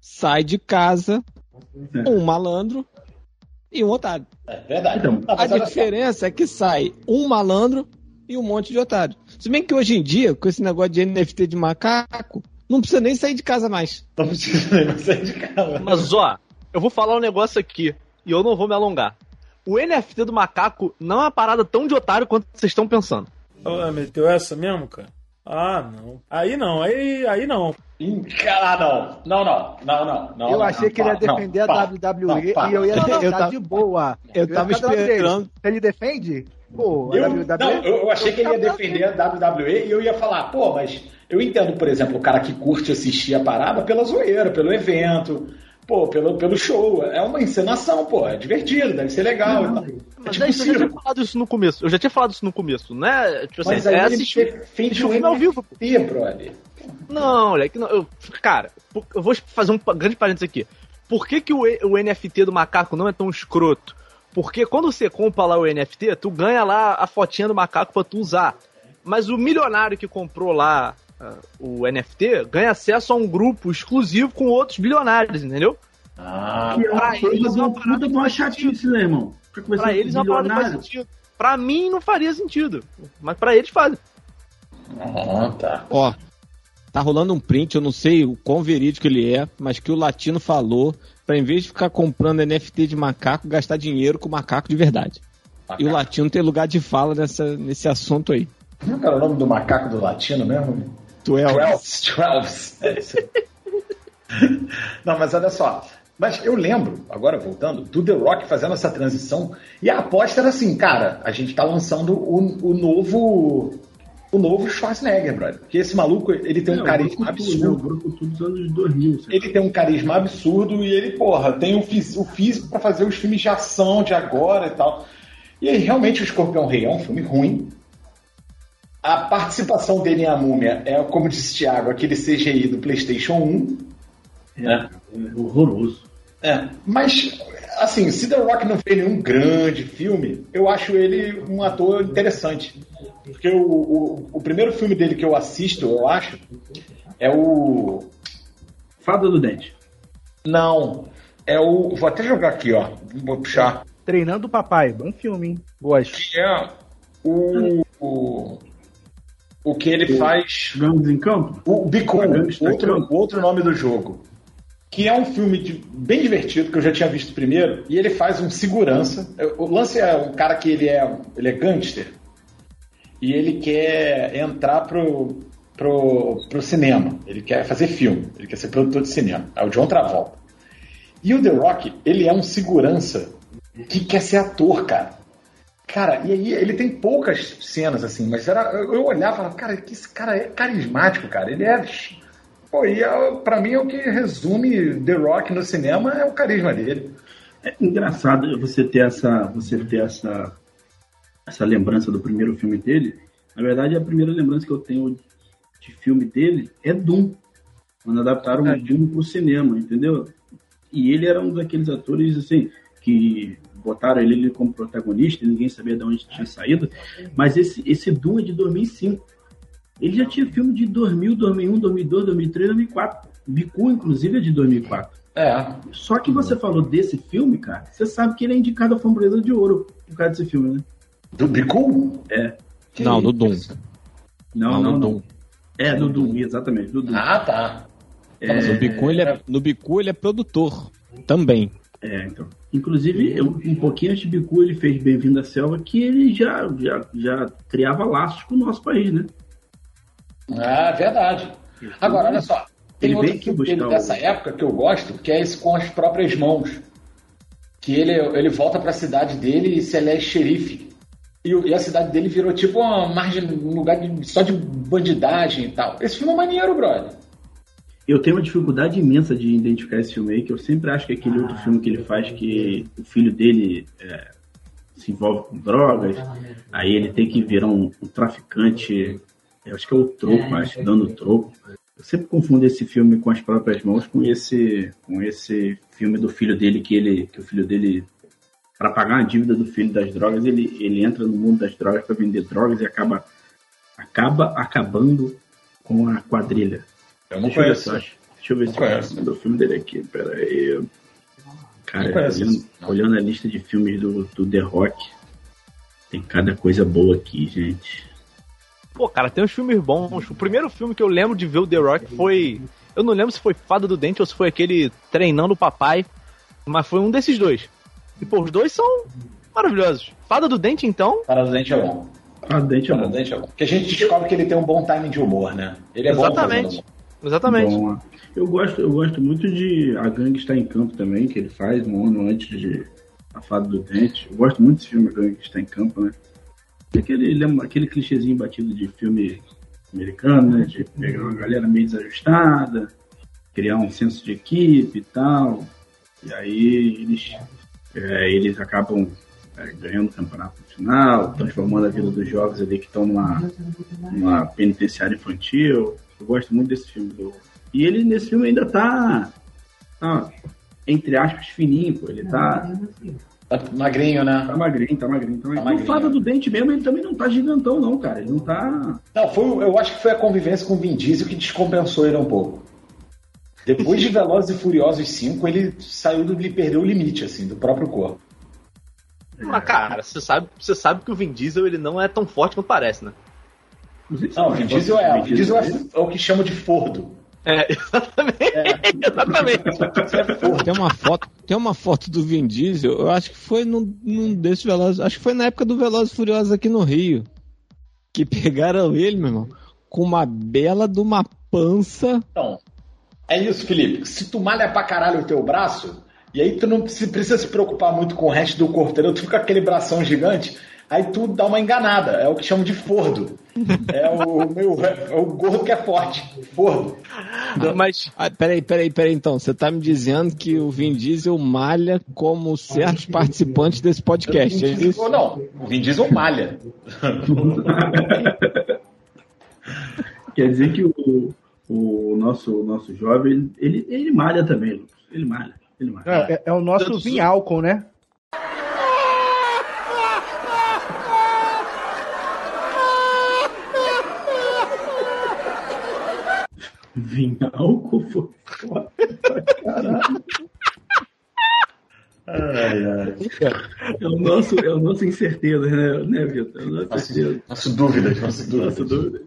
sai de casa É. um malandro e um otário. É verdade. Então, A mas diferença é que sai um malandro e um monte de otário. Se bem que hoje em dia, com esse negócio de NFT de macaco, não precisa nem sair de casa mais. Não precisa nem mais sair de casa. Mas ó, eu vou falar um negócio aqui e eu não vou me alongar. O NFT do macaco não é uma parada tão de otário quanto vocês estão pensando. Ah, meteu essa mesmo, cara? Ah, não. Aí não, aí, aí não. Cara, não. Não, não. Não, não. não eu não, achei não, que ele ia para, não, defender para. a WWE Não, para. e eu ia Não, não, eu tava- de boa. Eu ia tava esperando. Se ele defende, pô, a Eu, WWE. não, eu, eu achei que ele ia eu defender a WWE e eu ia falar, pô, mas eu entendo, por exemplo, o cara que curte assistir a parada pela zoeira, pelo evento, pô, pelo, pelo show. É uma encenação, pô, é divertido, deve ser legal. É Mas tipo é isso, eu já tinha falado isso no começo. Eu já tinha falado isso no começo, né? Tipo assim, Mas aí é assistir, assistir o o filme ao vivo. brother. Não, moleque, não, eu, cara, eu vou fazer um grande parênteses aqui. Por que, que o, o NFT do macaco não é tão escroto? Porque quando você compra lá o NFT, tu ganha lá a fotinha do macaco pra tu usar. Mas o milionário que comprou lá o NFT ganha acesso a um grupo exclusivo com outros bilionários, entendeu? Ah, Que é uma pra coisa eles é uma puta de uma que faz chatice, né, irmão? Pra eles é parada que faz sentido. Pra mim não faria sentido. Mas pra eles faz. ah, tá. Ó, tá rolando um print, eu não sei o quão verídico ele é, mas que o latino falou pra em vez de ficar comprando NFT de macaco, gastar dinheiro com macaco de verdade. E o latino tem lugar de fala nessa, nesse assunto aí. Como é era o nome do macaco do latino mesmo? Tu é o. Twelves, Twelves. Não, mas olha só. Mas eu lembro, agora voltando, do The Rock fazendo essa transição. E a aposta era assim, cara, a gente tá lançando o, o novo. O novo Schwarzenegger, brother. Porque esse maluco, ele tem um É, o carisma né? O absurdo. Dos anos 2000. sabe? Ele tem um carisma absurdo e ele, porra, tem o, fis- o físico pra fazer os filmes de ação de agora e tal. E aí, realmente, o Escorpião Rei é um filme ruim. A participação dele em A Múmia é, como disse o Thiago, aquele CGI do PlayStation 1. né? É horroroso. É, mas, assim, se The Rock não fez nenhum grande filme, eu acho ele um ator interessante. Porque o, o, o primeiro filme dele que eu assisto, eu acho, é o. Fada do Dente. Não, é o. Vou até jogar aqui, ó. Vou puxar. Treinando o papai. Bom filme, hein? Gosto. Que é o. O, o que ele faz. Gangues em Campo? O Gangsta outro, o outro nome do jogo. Que é um filme de- bem divertido, que eu já tinha visto primeiro, e ele faz um segurança. O lance é um cara que ele é, ele é gangster, e ele quer entrar pro, pro, pro cinema. Ele quer fazer filme, ele quer ser produtor de cinema. É o John Travolta. E o The Rock, ele é um segurança que quer ser ator, cara. Cara, e aí ele tem poucas cenas assim, mas era, eu olhava e falava, cara, que esse cara é carismático, cara. Ele é. Pô, e é, pra mim é o que resume The Rock no cinema é o carisma dele. É engraçado você ter essa, você ter essa, essa lembrança do primeiro filme dele. Na verdade, a primeira lembrança que eu tenho de filme dele é Doom, quando adaptaram o Doom pro cinema, entendeu? E ele era um daqueles atores assim que botaram ele, ele como protagonista, ninguém sabia de onde tinha saído. Mas esse esse Doom é de 2005. Ele já tinha filme de 2000, 2001, 2002, 2003, 2004. Bicu, inclusive, é de 2004. É. Só que você falou desse filme, cara, você sabe que ele é indicado a Framboesa de Ouro por causa desse filme, né? Do Bicu? É. Não, no Doom. Não, Não, não. Doom. É, do Doom, exatamente, do Doom. Ah, tá. Mas no Bicu, ele é, no Bicu ele é produtor também. É, então. Inclusive, eu- um pouquinho antes de Bicu, ele fez Bem-vindo à Selva, que ele já, já, já criava laços com o nosso país, né? Ah, verdade. Agora, olha só. Tem Ele outro filme dele dessa época que eu gosto, que é esse com as próprias mãos. que ele, ele volta pra cidade dele e se ele é xerife. E, e a cidade dele virou tipo uma margem, um lugar de- só de bandidagem e tal. Esse filme é maneiro, brother. Eu tenho uma dificuldade imensa de identificar esse filme aí, que eu sempre acho que é aquele outro filme que ele faz que o filho dele é, se envolve com drogas, aí ele tem que virar um, um traficante, eu acho que é o troco, acho, dando troco. Eu sempre confundo esse filme com as próprias mãos com esse, com esse filme do filho dele, que ele, que o filho dele, para pagar a dívida do filho das drogas, ele, ele entra no mundo das drogas para vender drogas e acaba, acaba acabando com a quadrilha. Eu não Deixa eu ver conheço. eu acho. Deixa eu ver Não se eu conheço. o filme dele aqui. Pera aí. Cara, conheço olhando, olhando a lista de filmes do, do The Rock, tem cada coisa boa aqui, gente. Pô, cara, tem uns filmes bons. O primeiro filme que eu lembro de ver o The Rock foi. Eu não lembro se foi Fada do Dente ou se foi aquele Treinando o Papai, mas foi um desses dois. E, pô, os dois são maravilhosos. Fada do Dente, então, Para do Dente é bom. Ah, Dente é Para do bom. Dente é bom. Porque a gente descobre que ele tem um bom timing de humor, né? Ele é bom Exatamente. Exatamente. Bom, eu gosto, eu gosto muito de A Gangue Está em Campo também, que ele faz um ano antes de A Fada do Dente. Eu gosto muito desse filme A Gangue Está em Campo, né? É Aquele, lembra- aquele clichêzinho batido de filme americano, né? De pegar uma galera meio desajustada, criar um senso de equipe e tal. E aí eles, é, eles acabam é, ganhando o campeonato final, transformando a vida dos jovens ali que estão numa, numa penitenciária infantil. Eu gosto muito desse filme. Do... E ele nesse filme ainda tá, tá, entre aspas, fininho, pô. Ele tá, Tá magrinho, né? tá magrinho, tá magrinho. Tá magrinho. Tá magrinho. O Fada do Dente mesmo, ele também não tá gigantão, não, cara. Ele não tá. Não, foi, eu acho que foi a convivência com o Vin Diesel que descompensou ele um pouco. Depois de Velozes e Furiosos 5, ele saiu do. ele perdeu o limite, assim, do próprio corpo. Mas, cara, você sabe, você sabe que o Vin Diesel ele não é tão forte quanto parece, né? Não, o Vin Diesel é, o Vin Diesel é, é o que chama de fordo. É, exatamente. exatamente. Tem uma foto, tem uma foto do Vin Diesel, eu acho que foi num, num desses Velozes, acho que foi na época do Velozes e Furiosos aqui no Rio, que pegaram ele, meu irmão, com uma bela de uma pança. Então, é isso, Felipe. Se tu malha pra caralho o teu braço, e aí tu não se- precisa se preocupar muito com o resto do corpo, entendeu? Tu fica com aquele bração gigante, aí tu dá uma enganada. É o que chamam de fordo. É o, meu, é o gordo que é forte. Fordo. Mas, Ah, peraí, peraí, peraí, então, você tá me dizendo que o Vin Diesel malha como certos participantes desse podcast, é isso? Ou não, o Vin Diesel malha. Quer dizer que o, o nosso, o nosso jovem, ele, ele malha também, Lucas. Ele malha. Ele malha. É, é- é o nosso Todos- Vin álcool, né? Vinho álcool, pô. Foda pra Caralho. Ai, ai. É o nosso, é o nosso incerteza, né, né Vitor? É nosso Nossa, incerteza. nossa dúvida, nossa dúvida. Nossa dúvida.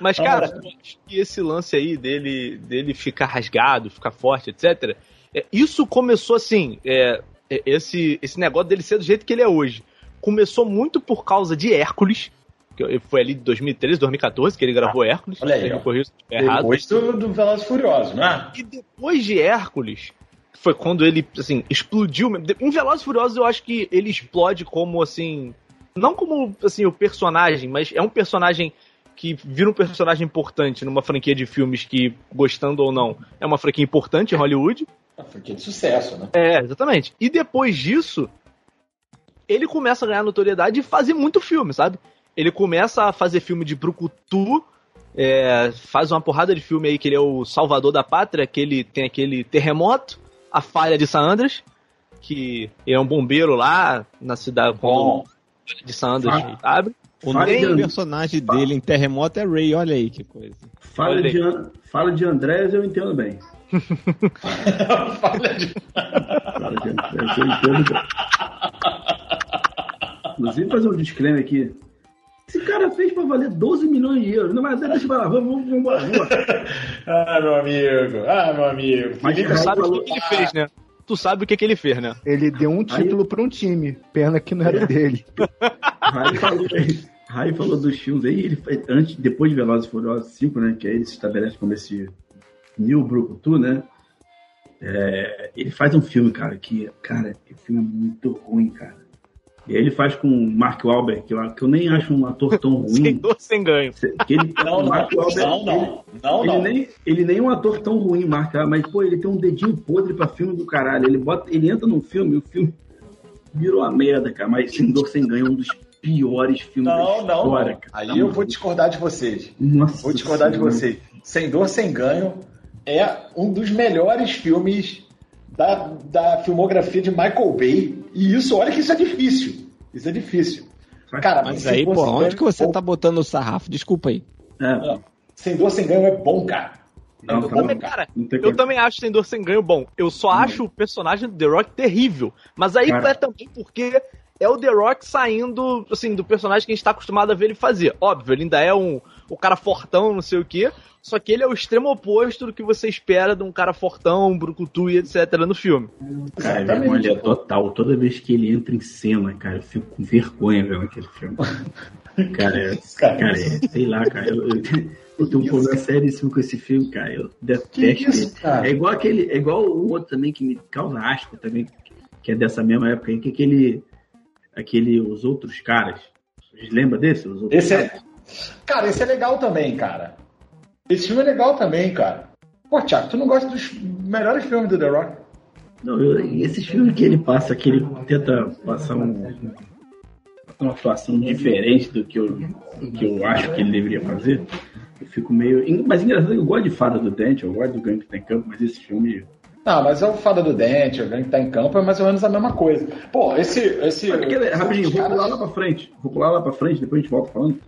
mas cara, eu acho que esse lance aí dele, dele ficar rasgado, ficar forte, etc. é, isso começou assim, é, é, esse, esse negócio dele ser do jeito que ele é hoje. Começou muito por causa de Hércules, foi ali de 2013, 2014 que ele gravou Hércules. olha aí, errado. Depois do, do Velozes e Furiosos, né? E depois de Hércules, foi quando ele, assim, explodiu. Em Velozes Furiosos eu acho que ele explode como, assim... Não como, assim, o personagem, mas é um personagem que vira um personagem importante numa franquia de filmes que, gostando ou não, é uma franquia importante em Hollywood. Uma franquia de sucesso, né? É, exatamente. E depois disso, ele começa a ganhar notoriedade e fazer muito filme, sabe? Ele começa a fazer filme de brucutu, é, faz uma porrada de filme aí que ele é o salvador da pátria, que ele tem aquele terremoto, a falha de San Andreas, que ele é um bombeiro lá na cidade Bom, de San Andreas Fa- abre. O Fala nome de do An- personagem dele em Terremoto é Ray, olha aí que coisa. Fala de, An- fala de Andrés, eu entendo bem. Fala de- Fala de Andrés, eu entendo bem. Inclusive, fazer um disclaimer aqui. Esse cara fez pra valer 12 milhões de euros. Não, mas deixa eu falar, vamos, vamos, vamos, embora, vamos. Ah, meu amigo. Ah, meu amigo. Mas Tu sabe o falou- que, que ele fez, né? Tu sabe o que, que ele fez, né? Ele deu um título pra um time. Pena que não era dele. Rai falou, Rai falou dos filmes aí, ele antes, depois de Velozes e Furiosos 5, né, que aí ele se estabelece como esse New Brucutu, né, É, ele faz um filme, cara, que, cara, o filme é muito ruim, cara. E aí ele faz com o Mark Wahlberg, que eu, que eu nem acho um ator tão Sem ruim. dor, sem ganho. Que ele, Não, o não, Mark Wahlberg, não, não. Não, ele, não. nem, ele nem é um ator tão ruim, Mark, mas, pô, ele tem um dedinho podre pra filme do caralho. Ele, bota, ele entra num filme e o filme virou uma merda, cara. Mas Sem Dor Sem Ganho é um dos piores filmes Não, da não, história, não. cara. Aí Tá eu vou discordar de vocês. Nossa Vou discordar de Senhora. vocês. Sem Dor, Sem Ganho é um dos melhores filmes da, da filmografia de Michael Bay. E isso, olha que isso é difícil. Isso é difícil. Cara, Mas aí, pô, Sem onde Ganho que você tá botando o sarrafo? Desculpa aí. É, Sem Dor, Sem Ganho é bom, cara. Não, é tá bom, bom. Cara, não eu como. também acho Sem Dor, Sem Ganho bom. Eu só acho o personagem do The Rock terrível. Mas aí Cara. é também porque é o The Rock saindo, assim, do personagem que a gente tá acostumado a ver ele fazer. Óbvio, ele ainda é um o cara fortão, não sei o quê. Só que ele é o extremo oposto do que você espera de um cara fortão, brucutu e etc. no filme. Cara, é Exatamente. vergonha total. Toda vez que ele entra em cena, cara, eu fico com vergonha vendo aquele filme. Cara, é, Cara, cara, é, sei lá, cara. Eu, eu, eu tenho um problema seríssimo com esse filme, cara. Eu detesto isso, ele. cara? É igual aquele. É igual o outro também que me causa asco também, que é dessa mesma época aí, que é aquele. Aquele. Os outros caras. Vocês lembram desse? Os outros Esse é. Cara, esse é legal também, cara. Esse filme é legal também, cara. Pô, Thiago, tu não gosta dos melhores filmes do The Rock? Não, eu, esses filmes que ele passa, que ele tenta passar um, uma atuação diferente do que, eu, do que eu acho que ele deveria fazer, eu fico meio. Mas engraçado, eu gosto de Fada do Dente, eu gosto do Gangue que tem campo, mas esse filme. Não, mas é o Fada do Dente, o Gangue que tá em campo, é mais ou menos a mesma coisa. Pô, esse. esse Aquele- rapidinho, vou pular lá pra frente. Vou pular lá pra frente, depois a gente volta falando.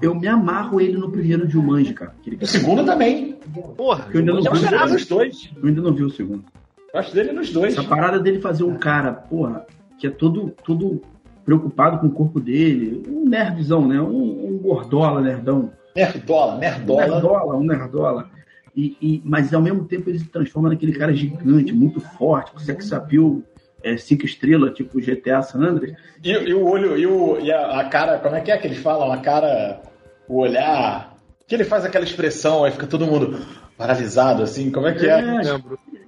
Eu me amarro ele no primeiro Jumanji, cara. O segundo também. Porra, Eu ainda não Eu vi o nos dois. Eu ainda não vi o segundo. Gosto dele nos dois. Essa parada dele fazer um cara, porra, que é todo, todo preocupado com o corpo dele, um nerdzão, né? Um, um gordola, nerdão. Nerdola, Um nerdola. nerdola, um nerdola. E, e- mas ao mesmo tempo ele se transforma naquele cara gigante, muito forte, com sex appeal, é, cinco estrelas, tipo GTA San Andreas. E, e o olho, e, o, e a, a cara, como é que é que eles falam? A cara, o olhar. Que ele faz aquela expressão, aí fica todo mundo paralisado, assim. Como é que é? É,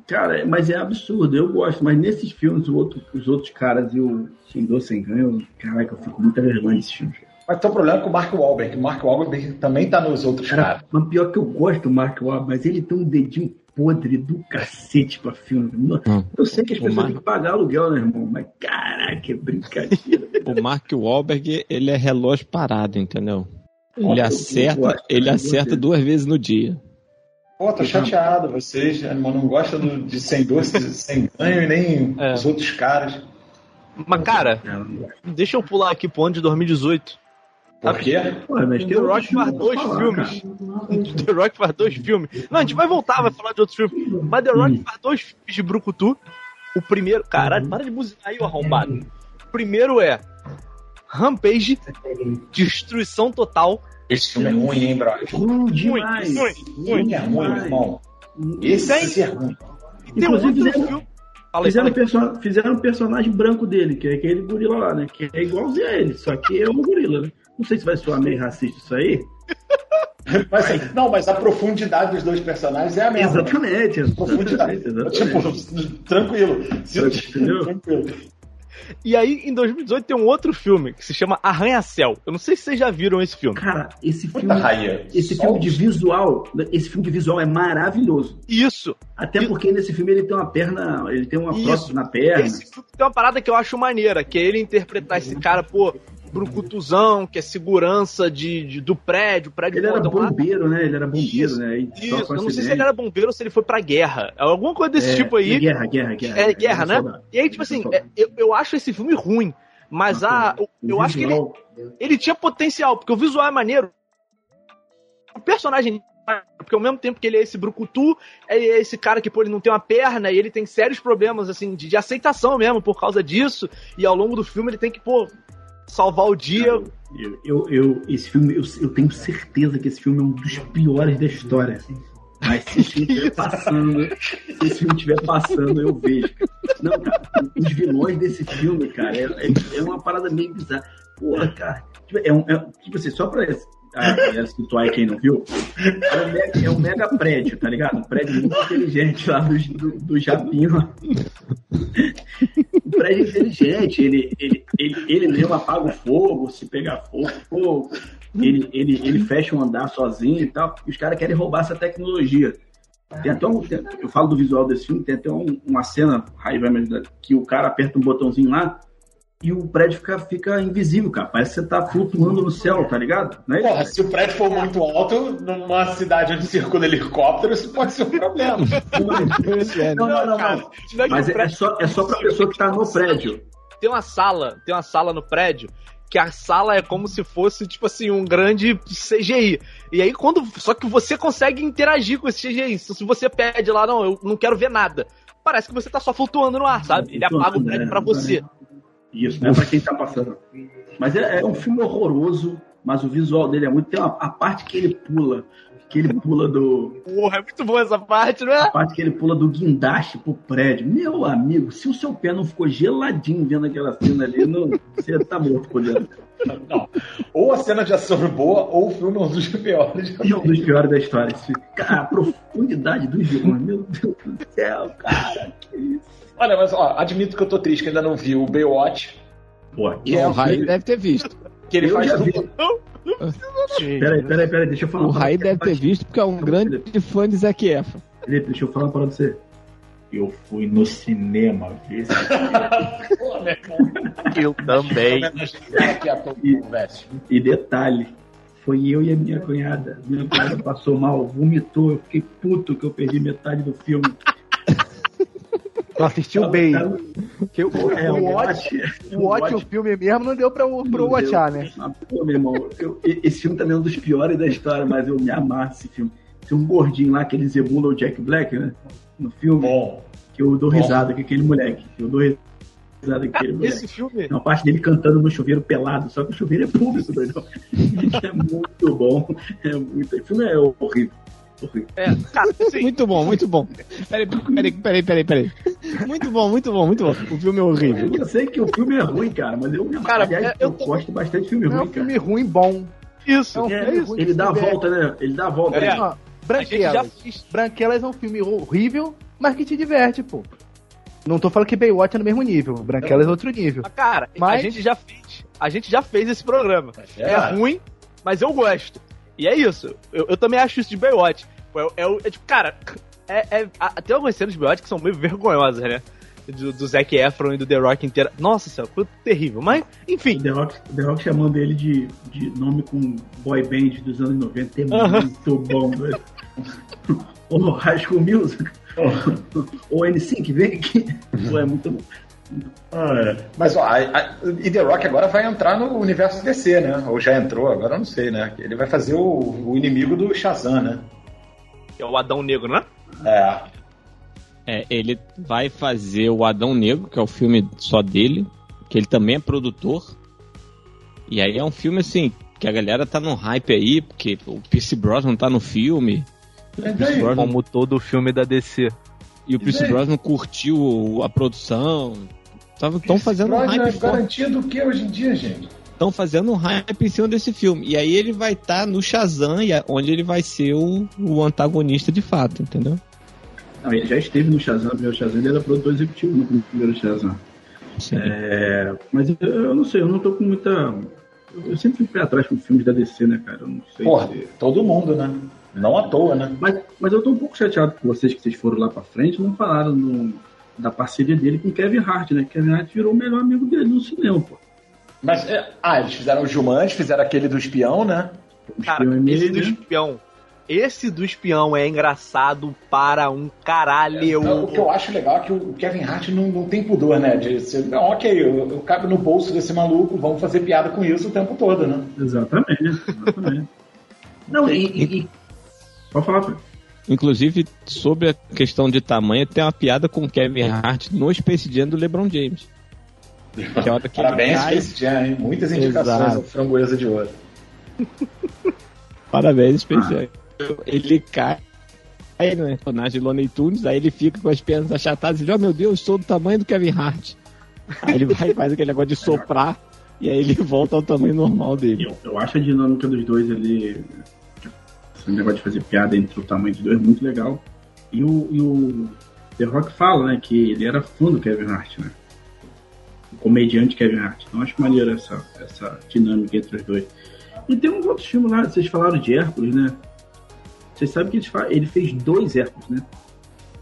cara, mas é absurdo, eu gosto, mas nesses filmes, o outro- os outros caras e o Dor Sem Ganho, caraca, eu fico com muita vergonha desses filmes. Mas tem um problema com o Mark Wahlberg. O Mark Wahlberg também tá nos outros Cara, caras. mas pior que eu gosto do Mark Wahlberg, mas ele tem um dedinho podre do cacete pra filme. Não- Hum. Eu sei que as O pessoas Mark- têm que pagar aluguel, né, irmão? Mas caraca, é brincadeira. O Mark Wahlberg, ele é relógio parado, entendeu? Ele Eu acerta, gosto, ele acerta duas vezes no dia. Pô, tô chateado. Vocês irmão, não gostam do- de sem doce, sem ganho e nem É. os outros caras. Mas, cara, gosto. deixa eu pular aqui pro ano de 2018. Por quê? Mas O tem The Rock faz dois falar, filmes. cara. The Rock faz dois filmes. Não, a gente vai voltar, vai falar de outros filmes. Mas The Rock faz dois filmes de Brucutu. O primeiro. Caralho, para de buzinar aí, o arrombado. O primeiro é Rampage, Destruição Total. Esse filme é ruim, hein, brother? Ruim demais. ruim, Esse filme é ruim, irmão. Esse é ruim. E tem Inclusive, outro fizeram- filme. Fala Fizeram, perso- fizeram um personagem branco dele, que é aquele gorila lá, né? Que é igualzinho a ele, só que é um gorila, né? Não sei se vai soar meio racista isso aí. Mas, não, mas a profundidade dos dois personagens é a mesma. Exatamente. Profundidade. exatamente, exatamente. Tipo, tranquilo. Entendeu? Tranquilo. E aí, em 2018, tem um outro filme que se chama Arranha-Céu. Eu não sei se vocês já viram esse filme. Cara, esse filme, raia. esse Só filme de visual, esse filme de visual é maravilhoso. Isso. Até porque nesse filme ele tem uma perna, ele tem uma Isso. prótese na perna. Esse filme tem uma parada que eu acho maneira, que é ele interpretar esse cara, pô, brucutuzão, que é segurança de, de- do prédio, prédio Ele era fodão lá. bombeiro, né? Ele era bombeiro, Isso, né? Isso, eu não sei se ele era bombeiro ou se ele foi pra guerra. É Alguma coisa desse É, tipo aí. é guerra, guerra, guerra. É guerra, né? soldado. E aí, tipo assim, é, eu, eu acho esse filme ruim. Mas a, eu, eu acho que ele, ele tinha potencial, porque o visual é maneiro. O personagem. Porque ao mesmo tempo que ele é esse brucutu, ele é esse cara que, pô, ele não tem uma perna e ele tem sérios problemas, assim, de, de aceitação mesmo por causa disso. E ao longo do filme ele tem que, pô, salvar o dia. Eu, eu, eu- esse filme, eu, eu tenho certeza que esse filme é um dos piores da história. Mas se esse filme estiver passando, se esse filme estiver passando, eu vejo. Não, cara, os vilões desse filme, cara, é, é- é uma parada meio bizarra. Porra, cara. Tipo, é um, é- tipo assim, só pra a galera situar aí quem não viu, é um, mega, é um mega prédio, tá ligado? Um prédio muito inteligente lá do, do, do lá. Um prédio inteligente, ele, ele, ele, ele mesmo apaga o fogo, se pegar fogo, fogo. Ele, ele, ele fecha um andar sozinho e tal. E os caras querem roubar essa tecnologia. Tem até um, tem- eu falo do visual desse filme, tem até um- uma cena, Raí vai me ajudar, que o cara aperta um botãozinho lá e o prédio fica, fica invisível, cara. Parece que você tá flutuando no céu, tá ligado? Não é isso? Porra, se o prédio for muito alto, numa cidade onde circula helicóptero, isso pode ser um problema. É, Não, não, não, Cara, não. não é que Mas é, é só, é só pra pessoa que tá no prédio. Tem uma sala, tem uma sala no prédio que a sala é como se fosse tipo assim um grande CGI. E aí quando só que você consegue interagir com esse CGI. Então, se você pede lá não, eu não quero ver nada. Parece que você tá só flutuando no ar, sabe? Ele apaga o prédio pra você. Isso, não é pra quem tá passando. Mas é, é um filme horroroso, mas o visual dele é muito. Tem uma, a parte que ele pula, que ele pula do. Porra, é muito boa essa parte, não A é? parte que ele pula do guindaste pro prédio. Meu amigo, se o seu pé não ficou geladinho vendo aquela cena ali, não, você tá morto por dentro. Não. Ou a cena de ação é boa, ou o filme é um dos piores. E um dos piores da história. Cara, a profundidade dos vilões. Meu Deus do céu, cara. Que isso. Olha, mas ó, admito que eu tô triste que ainda não vi o Baywatch, Pô, que é o filme deve ter visto. que ele eu faz já vi. Tudo. Peraí, peraí, peraí, deixa eu falar. O Raí deve ter visto porque é um grande fã de Zac Efron. Felipe, deixa eu falar pra você. Eu fui no cinema ver esse irmão, Eu também. velho. E detalhe, foi eu e a minha cunhada. Minha cunhada passou mal, vomitou. Eu fiquei puto que eu perdi metade do filme. Tu assistiu bem. O, É, o, o Watch, o Watch, o filme mesmo, não deu pra, o- pro Meu watchar, né? Ah, Pô, meu irmão, eu- esse filme também é um dos piores da história, mas eu me amarro esse filme. Tem um gordinho lá, aquele Zebula, o Jack Black, né? No filme, Bom, que eu dou risada com aquele moleque. Eu dou risada com aquele moleque. Esse filme. Uma parte dele cantando no chuveiro pelado, só que o chuveiro é público, doidão. é muito bom. É muito... O filme é horrível. É, cara, Muito bom, muito bom. Peraí, peraí, peraí, peraí, peraí. Muito bom, muito bom, muito bom. O filme é horrível. Eu sei que o filme é ruim, cara, mas eu. Cara, Aliás, é, eu, eu tô- gosto bastante de filme Não é ruim, um cara. filme ruim bom. isso. É um É, ruim. ele dá a volta, né? Ele dá a volta. É. né? A gente já Branquelas. Branquelas é um filme horrível, mas que te diverte, pô. Não tô falando que Baywatch é no mesmo nível. Branquelas é outro nível. Mas, cara, a Mas- gente já fez. A gente já fez esse programa. É, verdade. ruim, mas eu gosto. E é isso. Eu, eu também acho isso de Baywatch. É, é, o- é tipo, cara, é, é, a- tem algumas cenas de Baywatch que são meio vergonhosas, né? Do, do Zac Efron e do The Rock inteira. Nossa senhora, foi terrível. Mas, enfim. The Rock, The Rock chamando ele de, de nome com boy band dos anos 90 é muito bom, velho. Ou High School Music. Ou N5, vem aqui. Pô, é muito bom. Mas ó, a, a, e The Rock agora vai entrar no universo DC, né? Ou já entrou, agora eu não sei, né? Ele vai fazer o, o inimigo do Shazam, né? É o Adão Negro, né? É. É, ele vai fazer o Adão Negro, que é o filme só dele, que ele também é produtor. E aí é um filme assim, que a galera tá no hype aí, porque o Pierce Brosnan tá no filme. O Pierce Brosnan, Como todo filme da DC. E o Pierce? Brosnan curtiu a produção. Estão fazendo um Brosnan hype é garantia do que hoje em dia, gente? Estão fazendo um hype em cima desse filme. E aí ele vai estar no Shazam, é onde ele vai ser o, o antagonista de fato, entendeu? Não, ele já esteve no Shazam, o primeiro Shazam, ele era produtor executivo no primeiro Shazam. Sim. É, mas eu, eu não sei, eu não tô com muita. Eu sempre fico pé atrás com filmes da DC, né, cara? Eu não sei. Porra, se- todo mundo, né? Não à toa, né? Mas, mas eu tô um pouco chateado com vocês que vocês foram lá pra frente, não falaram no- da parceria dele com Kevin Hart, né? Kevin Hart virou o melhor amigo dele no cinema, pô. Mas, é, ah, eles fizeram o Jumanji, fizeram aquele do espião, né? O Cara, espião é esse do né? espião. Esse do espião é engraçado para um caralho. O que eu acho legal é que o Kevin Hart não, não tem pudor, né? De ser, não, ok, eu, eu cabe no bolso desse maluco, vamos fazer piada com isso o tempo todo, né? Exatamente, exatamente. não, e- e- Pode falar, Fred. Inclusive, sobre a questão de tamanho, tem uma piada com o Kevin Hart no Space Jam do LeBron James. Que é hora que ele Parabéns, cai- Space Jam, hein? Muitas indicações Exato. ao framboesa de ouro. Parabéns, Space Jam. Ele cai. Aí, no personagem Loney Tunes, aí ele fica com as pernas achatadas e diz: Oh meu Deus, sou do tamanho do Kevin Hart. Aí ele vai e faz aquele negócio de soprar. E aí ele volta ao tamanho normal dele. Eu, eu acho a dinâmica dos dois ali. Esse negócio de fazer piada entre o tamanho dos dois muito legal. E o, e o The Rock fala, né, que ele era fã do Kevin Hart, né? O comediante Kevin Hart. Então acho maneiro essa, essa dinâmica entre os dois. E tem uns outros filmes lá, vocês falaram de Hércules, né? Vocês sabem que ele, fez dois Hércules, né?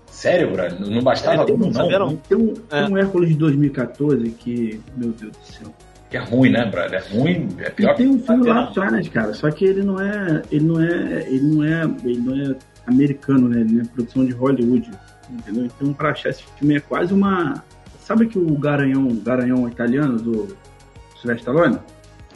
Sério, brother? Não bastava É, tem um, um, não? saberam? Tem um, É. tem um Hércules de 2014 que, meu Deus do céu. Que é ruim, né, brother? É ruim, é E pior tem um filme lá atrás, cara, só que ele não é. Ele não é. Ele não é. Ele não é americano, né? Ele é produção de Hollywood. Entendeu? Então pra achar esse filme é quase uma. Sabe que o Garanhão, Garanhão italiano do Sylvester Stallone?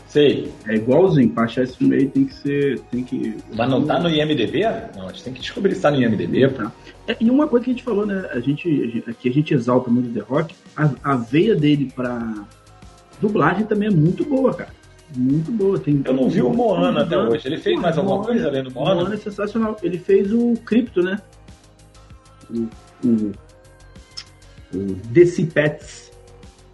Sei. É igualzinho, pra achar esse filme aí tem que ser. Tem que. Mas não tá no IMDB? Não, a gente tem que descobrir se tá no IMDB. Tá. É, e uma coisa que a gente falou, né? A gente, a gente- aqui a gente exalta muito o The Rock, a, a veia dele pra dublagem também é muito boa, cara. Muito boa. Tem, Eu não vi o Moana até Moana- hoje. Ele fez mais alguma coisa além do O Moana Moana? é sensacional. Ele fez o Crypto, né? O, o, o DC Pets.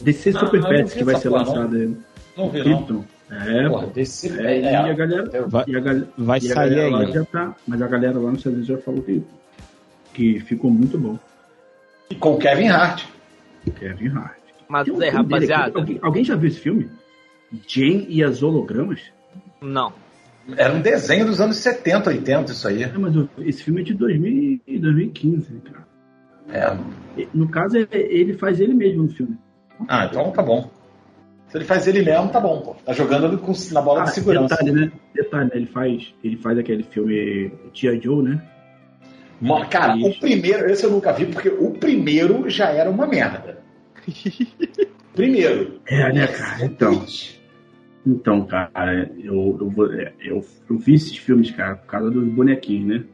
DC Ah, Super não Pets, que vai ser porra, lançado aí. Não vi, não. Krypton. É, Porra, desse... é, e a galera. Vai, E a, gal- vai e a sair galera lá aí. já tá. Mas a galera lá nos Estados Unidos já falou que, que ficou muito bom. E com o Kevin Hart. Kevin Hart. Mas um é, rapaziada. Alguém, alguém já viu esse filme? Jane e as hologramas? Não. Era um desenho dos anos 70, 80, isso aí. É, mas esse filme é de 2000, e 2015, cara. É. No caso, é- ele faz ele mesmo no filme. Ah, então tá bom. Se ele faz ele mesmo, tá bom, pô. Tá jogando com- na bola Ah, de segurança. detalhe, né? Detalhe, né? Ele faz, ele faz aquele filme Tia Joe, né? Cara, o primeiro, esse eu nunca vi, porque o primeiro já era uma merda. primeiro. É, né, cara? Então, então cara, eu, eu, é, eu, eu vi esses filmes, cara, por causa dos bonequinhos, né?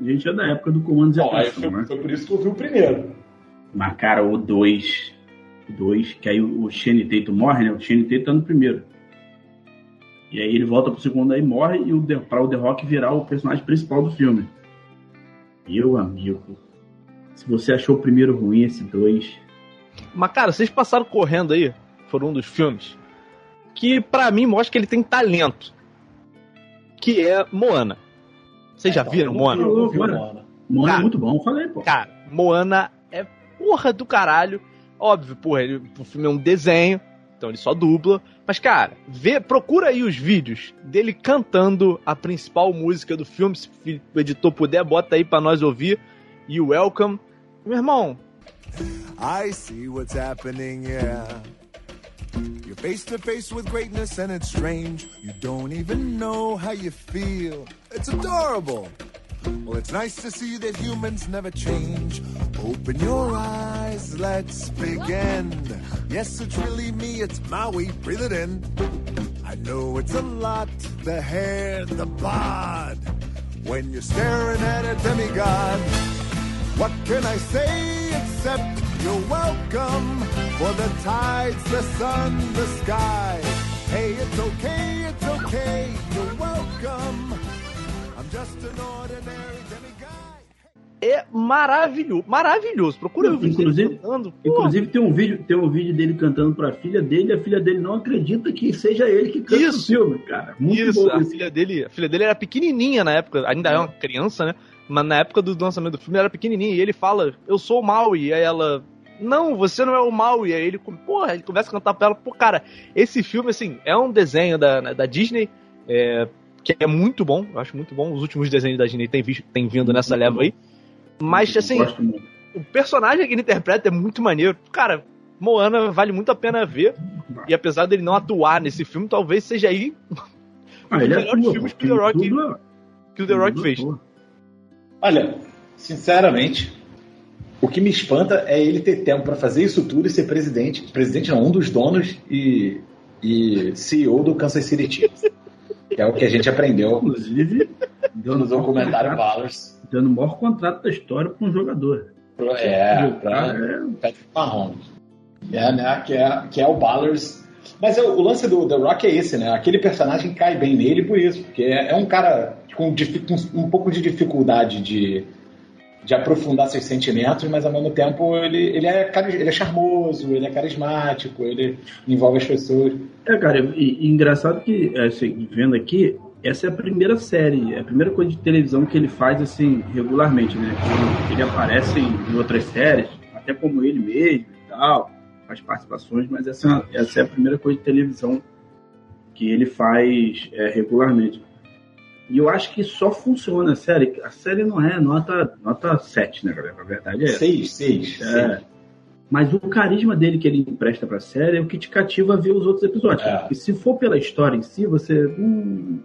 A gente é da época do Comando de Atração, foi, né? foi por isso que eu vi o primeiro. Mas, cara, o 2. O 2, que aí o Shane Tatum morre, né? O Shane Tatum tá no primeiro. E aí ele volta pro segundo aí morre e o The, pra o The Rock virar o personagem principal do filme. Meu amigo. Se você achou o primeiro ruim, esse 2. Mas, cara, vocês passaram correndo aí por um dos filmes que, pra mim, mostra que ele tem talento. Que é Moana. Vocês já Então, viram eu não Moana? vi, eu vi Moana. Moana. É muito bom, falei, pô. Cara, Moana é porra do caralho. Óbvio, porra, ele, o filme é um desenho, então ele só dubla. Mas, cara, vê, procura aí os vídeos dele cantando a principal música do filme. Se o editor puder, bota aí pra nós ouvir. E o Welcome. Meu irmão, I see what's happening, yeah. You're face to face with greatness and it's strange. You don't even know how you feel. It's adorable. Well, it's nice to see that humans never change. Open your eyes, let's begin. Yes, it's really me, it's Maui, breathe it in. I know it's a lot, the hair, the bod. When you're staring at a demigod. What can I say except you're welcome for the tides, the sun, the sky? Hey, it's okay, it's okay, you're welcome. I'm just an ordinary demigod. é maravilhoso. Maravilhoso. Procura o vídeo dele Inclusive- cantando. Porra. Inclusive tem um vídeo, tem um vídeo dele cantando pra filha dele, a filha dele não acredita que seja ele que canta Isso. o filme, cara. Muito Isso, bom a isso. filha dele, a filha dele era pequenininha na época, ainda é uma criança, né? Mas na época do lançamento do filme ela era pequenininha e ele fala: "Eu sou o Maui". E aí ela: "Não, você não é o Maui". E aí ele, porra, ele começa a cantar pra ela. Pô, cara, esse filme assim, é um desenho da, da Disney, é, que é muito bom, eu acho muito bom. Os últimos desenhos da Disney tem, visto, tem vindo nessa leva aí. Mas assim, o personagem que ele interpreta é muito maneiro. Cara, Moana vale muito a pena ver. E apesar dele não atuar nesse filme, talvez seja aí Ah, ele dos melhores atua, filmes que o The Rock- que o The ele Rock fez. pô. Olha, sinceramente, o que me espanta é ele ter tempo pra fazer isso tudo e ser presidente. Presidente não, um dos donos e, e CEO do Kansas City Chiefs. Que é o que a gente aprendeu Inclusive, dando no documentário Valors. dando o maior contrato da história pra um jogador. Pro- É, pra é Patrick Mahomes. É, né? Que é, que é o Ballers. Mas é, o lance do The Rock é esse, né? Aquele personagem cai bem nele por isso, porque é, é um cara com, um pouco de dificuldade de, de aprofundar seus sentimentos, mas ao mesmo tempo ele, ele, é, ele é charmoso, ele é carismático, ele envolve as pessoas. É, cara, e, e engraçado que, assim, vendo aqui, essa é a primeira série, é a primeira coisa de televisão que ele faz, assim, regularmente, né? Ele, aparece em outras séries, até como ele mesmo e tal, faz participações, mas essa, essa é a primeira coisa de televisão que ele faz é, regularmente. E eu acho que só funciona a série. A série não é nota, nota 7, né, galera? A verdade é essa. Seis, seis. É. Mas o carisma dele que ele empresta pra série é o que te cativa a ver os outros episódios. É. E se for pela história em si, você. Hum,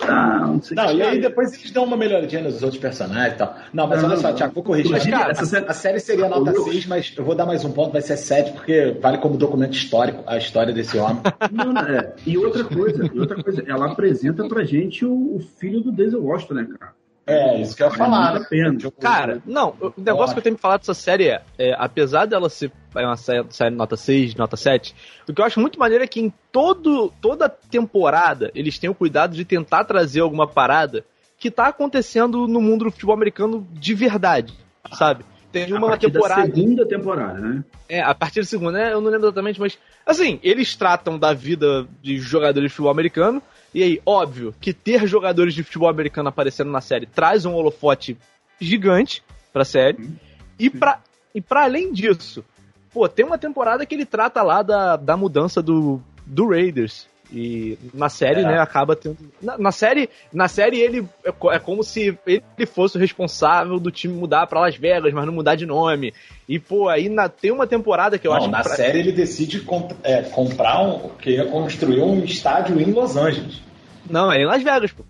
tá, não sei Não, que. e aí depois eles dão uma melhoradinha nos outros personagens e tal. Não, mas Não, olha só, não. Thiago, vou corrigir. Mas, A- cara, a, série- a série seria nota Eu- 6, mas eu vou dar mais um ponto, vai ser 7, porque vale como documento histórico a história desse homem. Não, não, é. E outra coisa, e outra coisa, ela apresenta pra gente o, o filho do Denzel Washington, né, cara? É, isso que eu ia falar. a. Cara, não, o negócio que eu tenho que falar dessa série é, é, apesar dela ser é uma sé- série nota 6, nota 7, o que eu acho muito maneiro é que em todo, toda temporada eles têm o cuidado de tentar trazer alguma parada que tá acontecendo no mundo do futebol americano de verdade, sabe? Tem A uma partir temporada. da segunda temporada, né? É, a partir da segunda, né? Eu não lembro exatamente, mas. Assim, eles tratam da vida de jogadores de futebol americano. E aí, óbvio que ter jogadores de futebol americano aparecendo na série traz um holofote gigante pra série. E pra, e pra além disso, pô, tem uma temporada que ele trata lá da, da mudança do, do Raiders. E na série, É. né, acaba tendo. Na, na série, na série ele é, é como se ele fosse o responsável do time mudar pra Las Vegas, mas não mudar de nome. E, pô, aí na, tem uma temporada que eu Não, acho na que. pra- série ele decide comp- é, comprar um. que ia construir um estádio em Los Angeles. Não, é em Las Vegas, pô.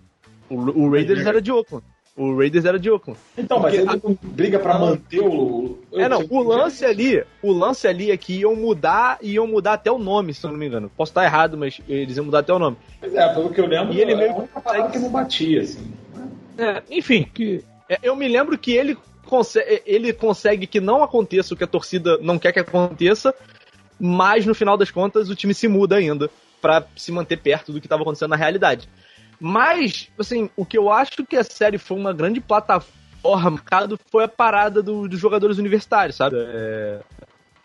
O, o Raiders era de Oakland. O Raiders era de Oakland. Então, mas ele não briga pra manter o. É, não, o lance ali, o lance ali é que iam mudar, iam mudar até o nome, se eu não me engano. Posso estar errado, mas eles iam mudar até o nome. Pois é, pelo que eu lembro, E ele é meio a parada que não batia, assim. É, enfim, Que é, eu me lembro que ele consegue, ele consegue que não aconteça o que a torcida não quer que aconteça, mas no final das contas o time se muda ainda pra se manter perto do que estava acontecendo na realidade. Mas, assim, o que eu acho que a série foi uma grande plataforma foi a parada do- dos jogadores universitários, sabe? É,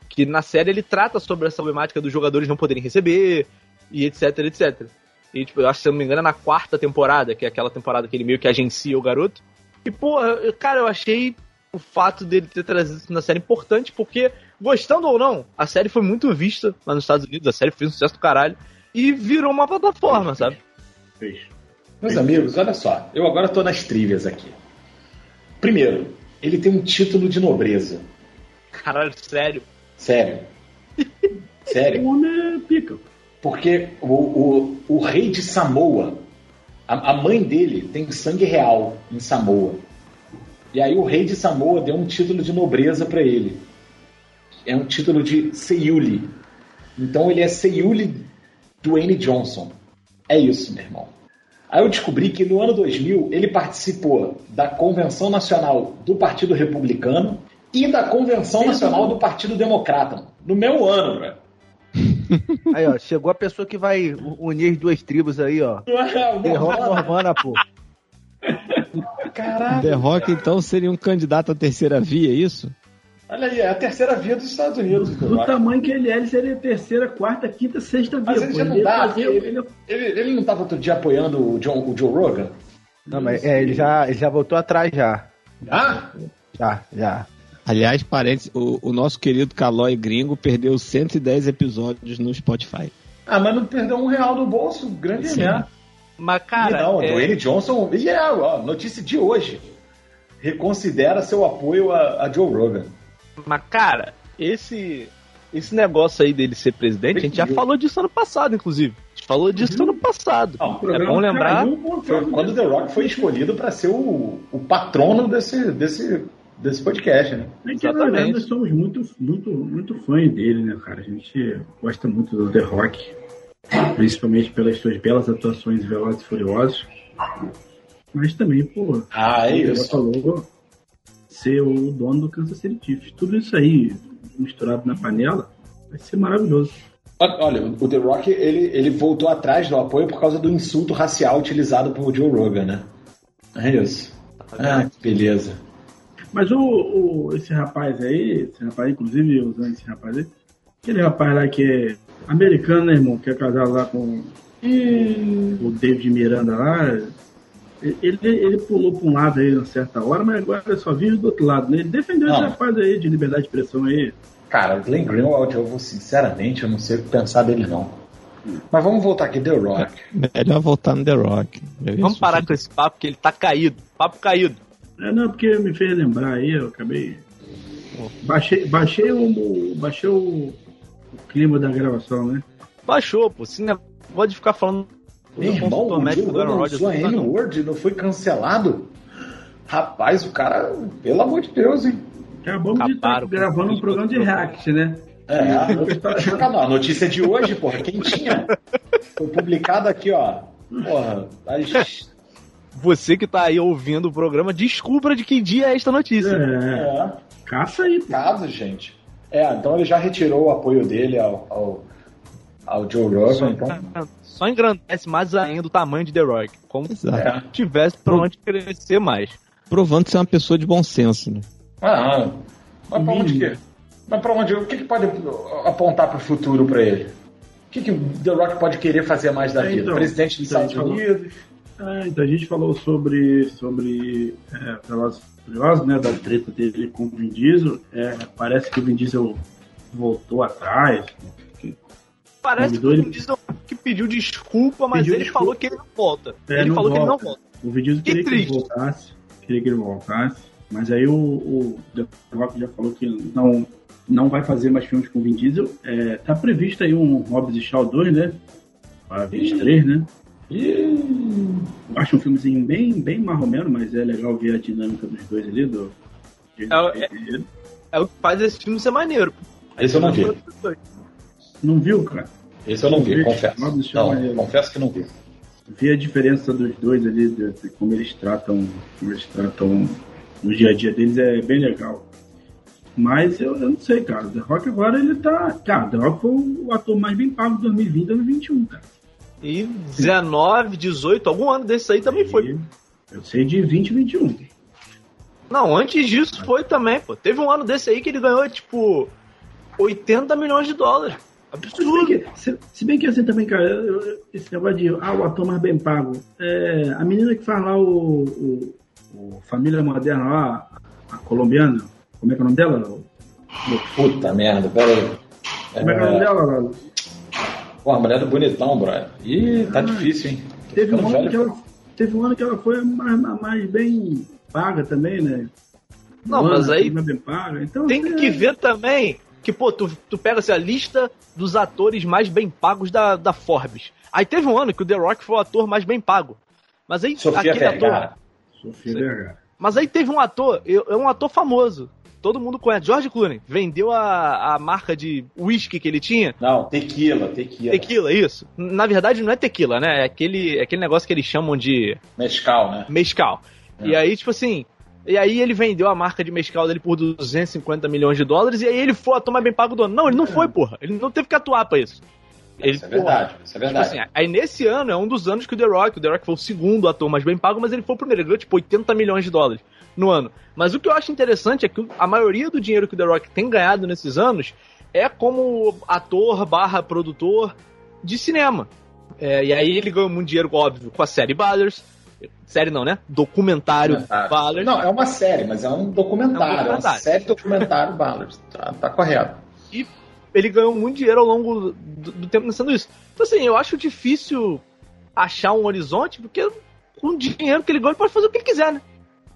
que na série ele trata sobre essa problemática dos jogadores não poderem receber e etc, etc. E, tipo, eu acho se eu não me engano, é na quarta temporada, que é aquela temporada que ele meio que agencia o garoto. E, pô, cara, eu achei o fato dele ter trazido isso na série importante, porque, gostando ou não, a série foi muito vista lá nos Estados Unidos, a série fez um sucesso do caralho, e virou uma plataforma, sabe? Fez. Meus amigos, olha só, eu agora tô nas trivias aqui. Primeiro, ele tem um título de nobreza. Caralho, sério. Sério. Sério. O homem é pica. Porque o, o, o rei de Samoa, a, a mãe dele tem sangue real em Samoa. E aí o rei de Samoa deu um título de nobreza pra ele. É um título de Seiuli. Então ele é Seiuli Dwayne Johnson. É isso, meu irmão. Aí eu descobri que no ano 2000 ele participou da Convenção Nacional do Partido Republicano e da Convenção Nacional do Partido Democrata. No mesmo ano, velho. Aí, ó, chegou a pessoa que vai unir as duas tribos aí, ó. The Rock Norvana, pô. Caralho. The Rock, então, seria um candidato à terceira via, é isso? Olha aí, é a terceira via dos Estados Unidos. Do tamanho que ele é, ele seria a terceira, quarta, quinta, sexta via. Mas ele já não dá, fazer- porque ele- Ele, ele não estava outro dia apoiando o, John- o Joe Rogan? Não, mas é, ele já, ele já voltou atrás já. Ah? Já, já. Aliás, parênteses, o, o nosso querido Calói Gringo perdeu 110 episódios no Spotify. Ah, mas não perdeu um real do bolso, grande Sim. merda. Mas, cara. não, é- Dwayne Johnson, e é, ó, notícia de hoje. Reconsidera seu apoio a, a Joe Rogan. Mas, cara, esse, esse negócio aí dele ser presidente, a gente já falou disso ano passado, inclusive. A gente falou disso ano passado. O É bom lembrar. caiu quando The Rock foi escolhido para ser o, o patrono desse, desse, desse podcast, né? É que, na verdade, Exatamente. nós somos muito, muito, muito fãs dele, né, cara? A gente gosta muito do The Rock, principalmente pelas suas belas atuações Velozes e Furiosos. Mas também, pô, Ah, é isso. Falou ser o dono do Kansas City Chiefs. Tudo isso aí misturado na panela vai ser maravilhoso. Olha, o The Rock, ele, ele voltou atrás do apoio por causa do insulto racial utilizado por Joe Rogan, né? É isso. Ah, que beleza. Mas o, o- esse rapaz aí, esse rapaz, inclusive usando esse rapaz aí, aquele rapaz lá que é americano, né, irmão? Que é casado lá com o David Miranda lá. Ele, ele pulou pra um lado aí, uma certa hora, mas agora só vive do outro lado, né? Ele defendeu esse Não. rapaz aí de liberdade de expressão aí. Cara, o Glenn Greenwald, eu vou sinceramente, eu não sei o que pensar dele não. Mas vamos voltar aqui, The Rock. Melhor voltar no The Rock. Eu Vamos parar com esse papo que ele tá caído. Papo caído. É, não, porque me fez lembrar aí, eu acabei. Baixei, baixei, o, baixei o, o clima da gravação, né? Baixou, pô. Esse negócio de ficar falando Meu irmão, o médico do Aaron Joe Rodgers. não tá. Word não foi cancelado? Rapaz, o cara, pelo amor de Deus, hein? Acabamos de estar Acabaram gravando um programa de react, né? É, a notícia, não, a notícia de hoje, porra, quentinha. Foi publicada aqui, ó. Porra, às- Você que tá aí ouvindo o programa, descubra de que dia é esta notícia. É, é, caça aí, pô. caso, gente. É, então ele já retirou o apoio dele ao, ao, ao Joe Rogan, então. Só engrandece mais ainda o tamanho de The Rock. Como se Exato. É. tivesse pra onde crescer mais. Provando ser uma pessoa de bom senso, né? Ah, mas pra onde que? Mas pra onde? O que, que pode apontar pro futuro pra ele? O que, que o The Rock pode querer fazer mais da É, vida? então, Presidente dos então, Estados falou- Unidos? É, então a gente falou sobre, sobre é, Velozes Furiosos, né, da treta dele com o Vin Diesel. É, parece que o Vin Diesel voltou atrás. Parece que o Vin Diesel que pediu desculpa, mas Pediu ele desculpa. falou que ele não volta. É, ele não falou que ele não volta. volta. O Vin Diesel Que queria que ele voltasse. Queria que ele voltasse. Mas aí o, o The Rock já falou que não, não vai fazer mais filmes com o Vin Diesel. É, tá previsto aí um Hobbs e Shaw 2, né? Para 23, né? Ih, Eu acho um filmezinho bem, bem marromeno, mas é legal ver a dinâmica dos dois ali. Do, de- É, É o que faz esse filme ser maneiro. Esse eu não vi. Não viu, cara? Esse eu não vi, Vi. confesso. Shaw Não, é- confesso que não vi. ver a diferença dos dois ali, de, de como eles tratam, como eles tratam no dia a dia deles é bem legal. Mas eu, eu não sei, cara. O The Rock agora ele tá. Cara, o The Rock foi o ator mais bem pago de 2020 e 2021, cara. E 19, 18, algum ano desse aí também foi. E Eu sei de 20 e 21. Não, antes disso foi também, pô. Teve um ano desse aí que ele ganhou, tipo, 80 milhões de dólares. Se bem, Absurdo. que, se, se bem que assim também, cara, eu- eu- esse negócio de ah, o ator mais bem pago. É, a menina que faz lá o, o, o Família Moderna lá, a colombiana, como é que é o nome dela? Puta merda, pera aí. Como é que é o nome É, dela, Lalo? pô, a mulher do bonitão, brother. Ih, tá difícil, hein? Tô Teve um, ano que ela, teve um ano que ela foi mais, mais bem paga também, né? Não, Um ano mas aí paga. Então, tem é, que ver também que, pô, tu, tu pega assim, a lista dos atores mais bem pagos da, da Forbes. Aí teve um ano que o The Rock foi o ator mais bem pago. Mas aí Sofia aquele ator. Vergara. Sofia Sei. Vergara. Mas aí teve um ator, eu- é um ator famoso. Todo mundo conhece. George Clooney. Vendeu a, a marca de whisky que ele tinha. Não, tequila, tequila. Tequila, isso. Na verdade, não é tequila, né? É aquele, é aquele negócio que eles chamam de Mescal, né? mescal. É. E aí, tipo assim. E aí ele vendeu a marca de mescal dele por 250 milhões de dólares. E aí ele foi o ator mais bem pago do ano. Não, ele não foi, porra. Ele não teve que atuar pra isso. Ele, Isso é verdade, isso é Tipo verdade. assim, aí nesse ano é um dos anos que o The Rock, o The Rock foi o segundo ator mais bem pago, mas ele foi o primeiro, ele ganhou tipo 80 milhões de dólares no ano. Mas o que eu acho interessante é que a maioria do dinheiro que o The Rock tem ganhado nesses anos é como ator barra produtor de cinema. É, e aí ele ganhou muito dinheiro, óbvio, com a série Ballers. Série não, né? Documentário, Documentário. Ballers. Não, é uma série, mas é um documentário. É um É, uma documentário. série documentário Ballard. Tá, tá correto. ele ganhou muito dinheiro ao longo do, do tempo lançando isso. Então, assim, eu acho difícil achar um horizonte, porque com o dinheiro que ele ganha, ele pode fazer o que ele quiser, né?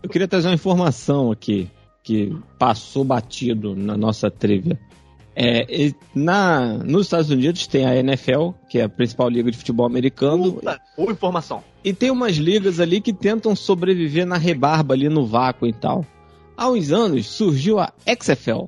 Eu queria trazer uma informação aqui que passou batido na nossa trivia. É, e na, nos Estados Unidos tem a NFL, que é a principal liga de futebol americano, Puta, boa informação. E tem umas ligas ali que tentam sobreviver na rebarba ali no vácuo e tal. Há uns anos surgiu a XFL.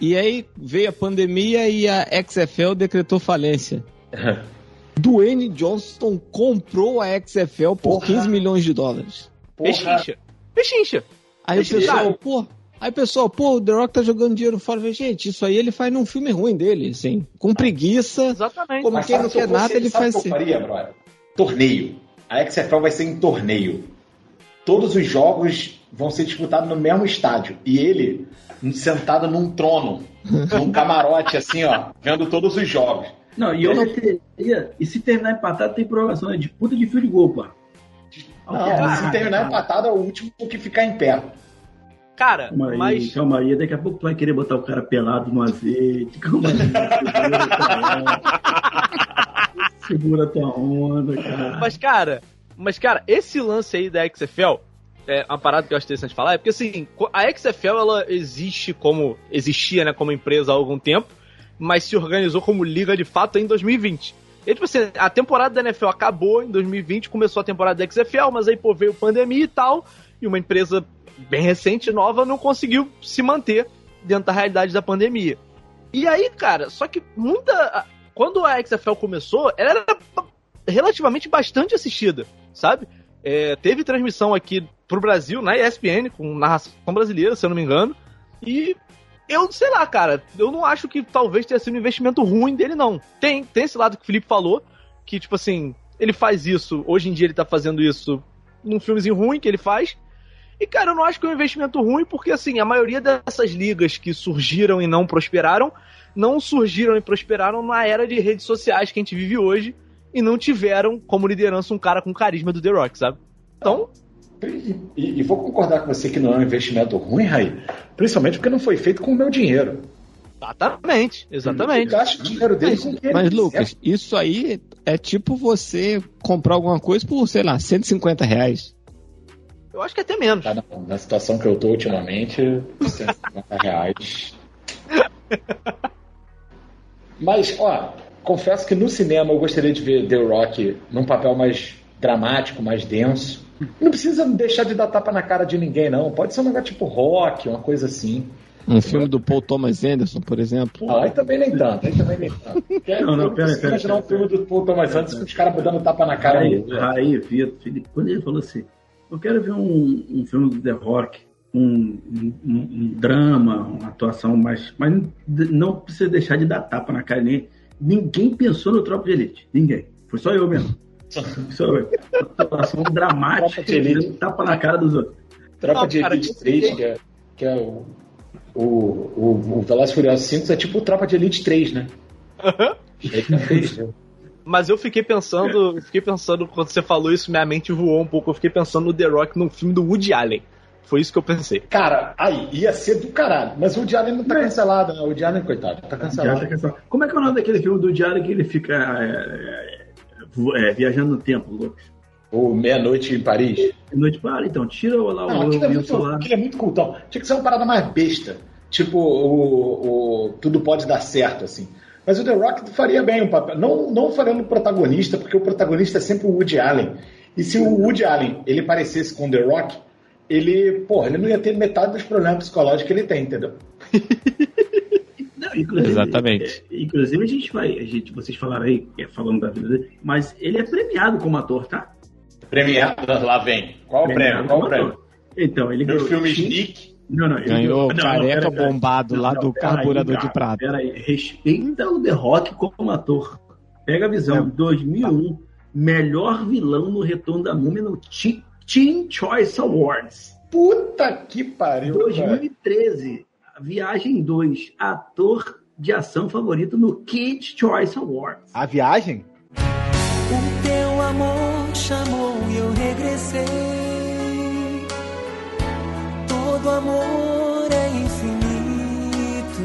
E aí veio a pandemia e a XFL decretou falência. Dwayne Johnson comprou a XFL por Porra. 15 milhões de dólares. Pechincha. Pechincha. Aí o pessoal, pô, aí o pessoal, pô, o The Rock tá jogando dinheiro fora. Falei, Gente, isso aí ele faz num filme ruim dele, assim, com preguiça. Exatamente. Como Mas quem não quer nada, ele faz o que eu assim. faria, brother? Torneio. A XFL vai ser em torneio. Todos os jogos vão ser disputados no mesmo estádio. E ele sentado num trono, num camarote, assim, ó, vendo todos os jogos. Não, e outra teoria, e se terminar empatado, tem prorrogação, é disputa de fio de gol, pô. Não, se terminar empatado, é o último que ficar em pé. Cara, Calma aí, mas. calma aí, daqui a pouco tu vai querer botar o cara pelado no azeite. Calma aí. Segura tua onda, cara. Mas, cara, mas, cara, esse lance aí da XFL é uma parada que eu acho interessante falar, é porque assim, a XFL ela existe como. existia, né, como empresa há algum tempo, mas se organizou como liga de fato em 2020. E, tipo assim, a temporada da NFL acabou em 2020, começou a temporada da XFL, mas aí, pô, veio pandemia e tal, e uma empresa bem recente, nova, não conseguiu se manter dentro da realidade da pandemia. E aí, cara, só que muita. Quando a XFL começou, ela era relativamente bastante assistida, sabe? É, teve transmissão aqui pro Brasil, na ESPN, com narração brasileira, se eu não me engano. E eu sei lá, cara, eu não acho que talvez tenha sido um investimento ruim dele, não. Tem, tem esse lado que o Felipe falou, que, tipo assim, ele faz isso, hoje em dia ele tá fazendo isso num filmezinho ruim que ele faz. E, cara, eu não acho que é um investimento ruim, porque, assim, a maioria dessas ligas que surgiram e não prosperaram, não surgiram e prosperaram na era de redes sociais que a gente vive hoje, e não tiveram como liderança um cara com carisma do The Rock, sabe? Então, E, e- e vou concordar com você que não é um investimento ruim, Raí, principalmente porque não foi feito com o meu dinheiro. exatamente, exatamente. Gasta o dinheiro dele com que ele Mas, quiser. Lucas, isso aí é tipo você comprar alguma coisa por, sei lá, 150 reais. Eu acho que até menos. Tá, na, na situação que eu tô ultimamente, 150 reais. Mas, ó, confesso que no cinema eu gostaria de ver The Rock num papel mais dramático, mais denso. Não precisa deixar de dar tapa na cara de ninguém, não. Pode ser um negócio tipo rock, uma coisa assim. Um filme do Paul Thomas Anderson, por exemplo. Ah, aí também nem tanto, aí também nem tanto. Não, não, eu pera, pera, imaginar um filme do Paul Thomas Anderson com os caras dando tapa na cara Aí, aí, Vitor, Felipe, quando ele falou assim, eu quero ver um, um filme do The Rock, um, um- um- drama, uma atuação mais. Mas não precisa deixar de dar tapa na cara de ninguém. Pensou no Tropa de Elite. Ninguém. Foi só eu mesmo. Só eu. Uma atuação dramática, Tropa de Elite. tapa na cara dos outros. Tropa Não, de cara, Elite esse 3, filme- que é, que é o, o, o, o Velozes Furiosos 5, é tipo o Tropa de Elite 3, né? Né? Mas eu fiquei pensando, eu fiquei pensando, quando você falou isso, minha mente voou um pouco. Eu fiquei pensando no The Rock num filme do Woody Allen. Foi isso que eu pensei. Cara, aí, ia ser do caralho. Mas o Allen não tá cancelado, né? O Allen, coitado, tá cancelado. Como é que é o nome daquele filme do Diário que ele fica é, é, vo- é, viajando no tempo, Lucas? O Meia-Noite em Paris. Noite para, então, tira lá Não, o, aquilo é, o muito, celular. aquilo é muito cultão. Tinha que ser uma parada mais besta. Tipo, o, o Tudo Pode Dar Certo, assim. Mas o The Rock faria bem o papel. Não, não faria no protagonista, porque o protagonista é sempre o Woody Allen. E se o Woody Allen ele parecesse com o The Rock, ele, porra, ele não ia ter metade dos problemas psicológicos que ele tem, entendeu? Não, inclusive, Exatamente. é, inclusive a gente vai, a gente, vocês falaram aí, é, falando da vida dele, mas ele é premiado como ator, tá? Premiado, lá vem. Qual o prêmio? Qual o prêmio? Então, ele Meu ganhou. filme Sneak. Não, não, ele Ganhou não, não, careca pera. bombado lá do aí, carburador cara, de prata. Pera aí, respeita o The Rock como ator. Pega a visão, 2001, melhor vilão no Retorno da Múmia no Teen Teen Choice Awards. Puta que pariu. cara. 2013, Viagem 2, ator de ação favorito no Kids Choice Awards. A viagem? O teu amor chamou e eu regressei. Todo amor é infinito.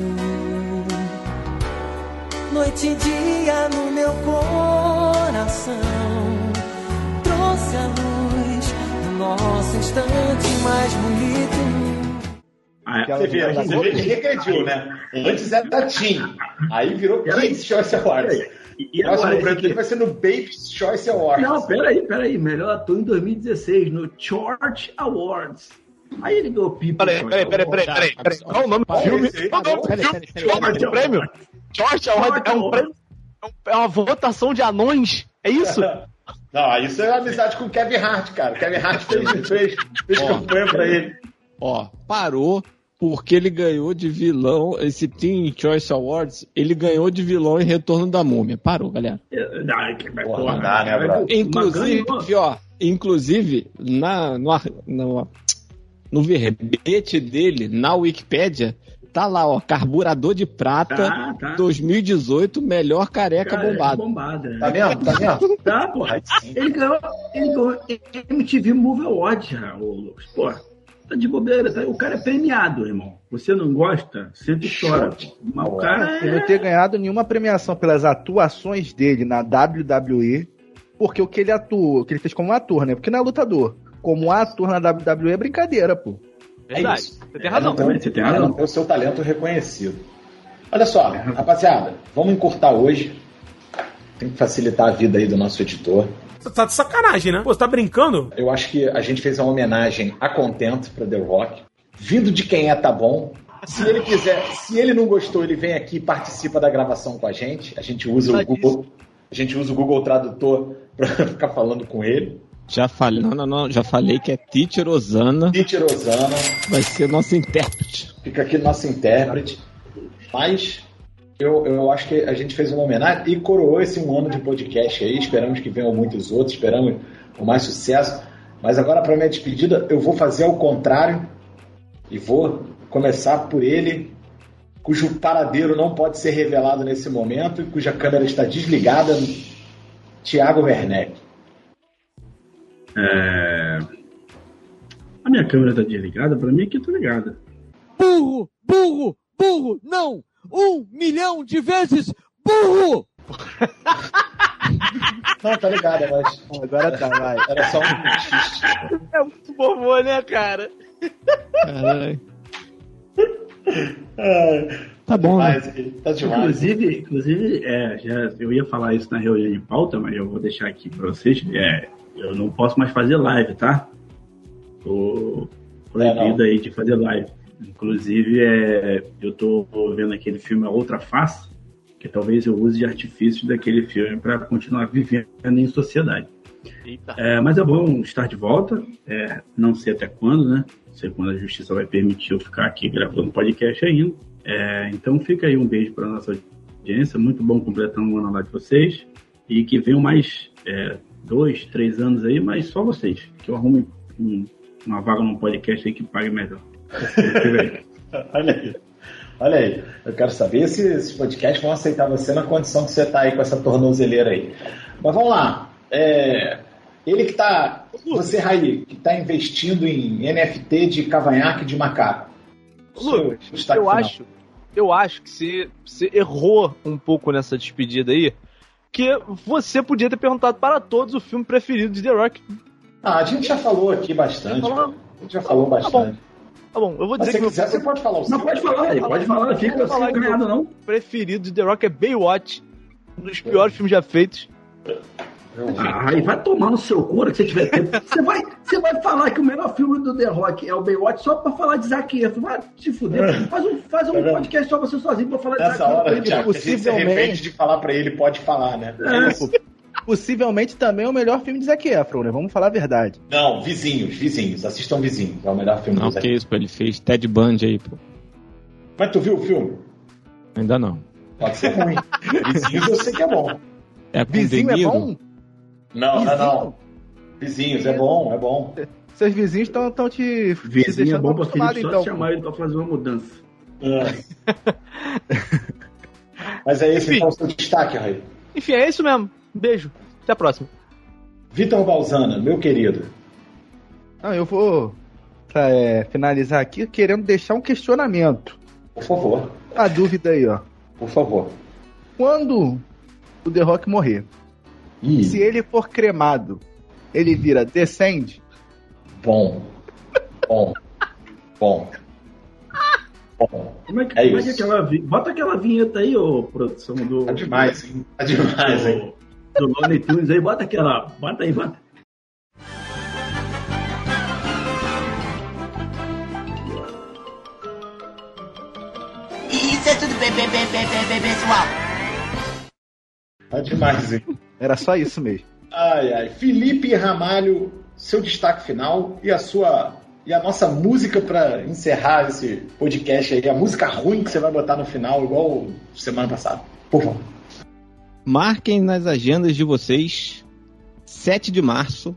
Noite e dia no meu coração. Trouxe a luz nosso instante mais bonito. Ah, Você vê, Viagem você vê que regrediu, né? Antes era da Team. Aí virou. Kids Choice Awards. E, O próximo agora, dele aqui? vai ser no Baby's Choice Awards. Não, peraí, peraí. Melhor ator em 2016, no George Awards. Aí ele ganhou pipa. Peraí, peraí, peraí, peraí, peraí, peraí. Qual é o nome do filme? Qual é o nome do Peraí, filme? é do prêmio? George Award é um prêmio? é um- É uma votação de anões? É isso? Não, isso é amizade com o Kevin Hart, cara. Kevin Hart fez, fez, fez campanha pra ele. Ó, parou porque ele ganhou de vilão, esse Teen Choice Awards, ele ganhou de vilão em Retorno da Múmia. Parou, galera. Porra, não dá, né, bro? ganhou. Inclusive, ó, inclusive, na, no, no- no verbete dele, na Wikipédia, tá lá, ó, carburador de prata, Tá, tá. 2018, melhor careca Cara, bombado. bombada. Tá vendo? Tá vendo? Tá, porra. Ele ganhou, ele ganhou MTV Movie Award, Lucas. Pô, tá de bobeira. tá? O cara é premiado, irmão. Você não gosta? Senta e chora. Mas o cara Ele não é... ter ganhado nenhuma premiação pelas atuações dele na WWE, porque o que ele atuou, o que ele fez como ator, né? Porque não é lutador. Como ator na WWE é brincadeira, pô. Verdade. isso. Você tem razão. É, não, Você tem é, razão. não ter o seu talento reconhecido. Olha só, rapaziada, vamos encurtar hoje. Tem que facilitar a vida aí do nosso editor. Você tá de sacanagem, né? Pô, você tá brincando? Eu acho que a gente fez uma homenagem a Contento pra The Rock. Vindo de quem é, tá bom. Se ele quiser, se ele não gostou, ele vem aqui e participa da gravação com a gente. A gente usa o Tá Google, a gente usa o Google Tradutor pra ficar falando com ele. Já falei, não, não, não, já falei que é Teacher Osana, Peter Osana vai ser nosso intérprete. fica aqui nosso intérprete. Mas eu, eu acho que a gente fez uma homenagem e coroou esse um ano de podcast aí. Esperamos que venham muitos outros, esperamos o mais sucesso. Mas agora, para minha despedida, eu vou fazer ao contrário e vou começar por ele, cujo paradeiro não pode ser revelado nesse momento e cuja câmera está desligada, Tiago Werneck. É... A minha câmera tá desligada, pra mim aqui tá ligada. Burro, burro, burro, não! Um milhão de vezes burro! Não, tá ligada, mas Agora tá, vai. era só um. É muito bobô, né, cara? Caralho. Tá bom, né? Demais, tá demais. Inclusive, inclusive é, já, eu ia falar isso na reunião de pauta, mas eu vou deixar aqui pra vocês. É, eu não posso mais fazer live, tá? Tô proibido aí de fazer live. Inclusive, é, eu tô vendo aquele filme A Outra Face, que talvez eu use de artifícios daquele filme para continuar vivendo em sociedade. Eita. É, mas é bom estar de volta. É, não sei até quando, né? Não sei quando a justiça vai permitir eu ficar aqui gravando podcast ainda. É, então fica aí um beijo para nossa audiência. Muito bom completar um ano lá de vocês. E que venham mais é, dois, três anos aí, mas só vocês. Que eu arrume um- uma vaga num podcast aí que pague melhor. Olha aí. Olha aí. Eu quero saber se esses podcasts vão aceitar você na condição que você tá aí com essa tornozeleira aí. Mas vamos lá. É, ele que tá. Você, Raí, que tá investindo em NFT de cavanhaque de macaco. Lucas, eu final. acho, eu acho que você, você errou um pouco nessa despedida aí. Que você podia ter perguntado para todos o filme preferido de The Rock. Ah, a gente já falou aqui bastante. Já falou? A gente já falou Tá bom. bastante. Tá bom, eu vou Mas dizer se que quiser, você pode falar o seu. Não, pode falar, ele pode falar, fica Vou falar ganhado, não. preferido de The Rock é Baywatch. Um dos piores filmes já feitos. Ah, aí vai tomar no seu couro que você tiver tempo. Você vai, você vai falar que o melhor filme do The Rock é o Baywatch só pra falar de Zac Efron. Vai se fuder. Faz um, faz um vendo? podcast só você sozinho pra falar de Nessa Zac hora, Efron. Thiago, a gente se possivelmente- arrepende de falar pra ele, pode falar, né? Possivelmente também é o melhor filme de Zac Efron, né? Vamos falar a verdade. Não, vizinhos, vizinhos. Assistam vizinhos. É o melhor filme Não, do Zac que isso, pô, ele fez Ted Bundy aí, pô. Mas tu viu o filme? Ainda não. Pode ser ruim. Vizinhos eu sei que é bom. É Vizinho é bom? Não, não, Vizinho? não. Vizinhos, é bom, é bom. Seus vizinhos estão tão te, te Vizinho é deixando bom pra Felipe só então. chamar ele pra fazer uma mudança. É. Mas é esse Enfim. então o seu destaque, Raí. Enfim, é isso mesmo. Beijo. Até a próxima. Vitor Balzana, meu querido. Não, eu vou pra, é, finalizar aqui querendo deixar um questionamento. Por favor, A dúvida aí, ó. por favor. Quando o The Rock morrer, Ih, se ele for cremado, ele vira Descend? bom. Bom. Bom. Bom. Como é que, É como é que isso. aquela vi- Bota aquela vinheta aí, ô produção do. Tá demais, hein? Tá demais, hein? Do, do Looney Tunes aí, bota aquela. Bota aí, bota. Isso é tudo bem, bem, bem, bem, bem, bem, pessoal. Tá demais, hein? Era só isso mesmo. Ai, ai. Felipe Ramalho, seu destaque final e a sua. E a nossa música pra encerrar esse podcast aí, a música ruim que você vai botar no final, igual semana passada. Por favor. Marquem nas agendas de vocês, 7 de março,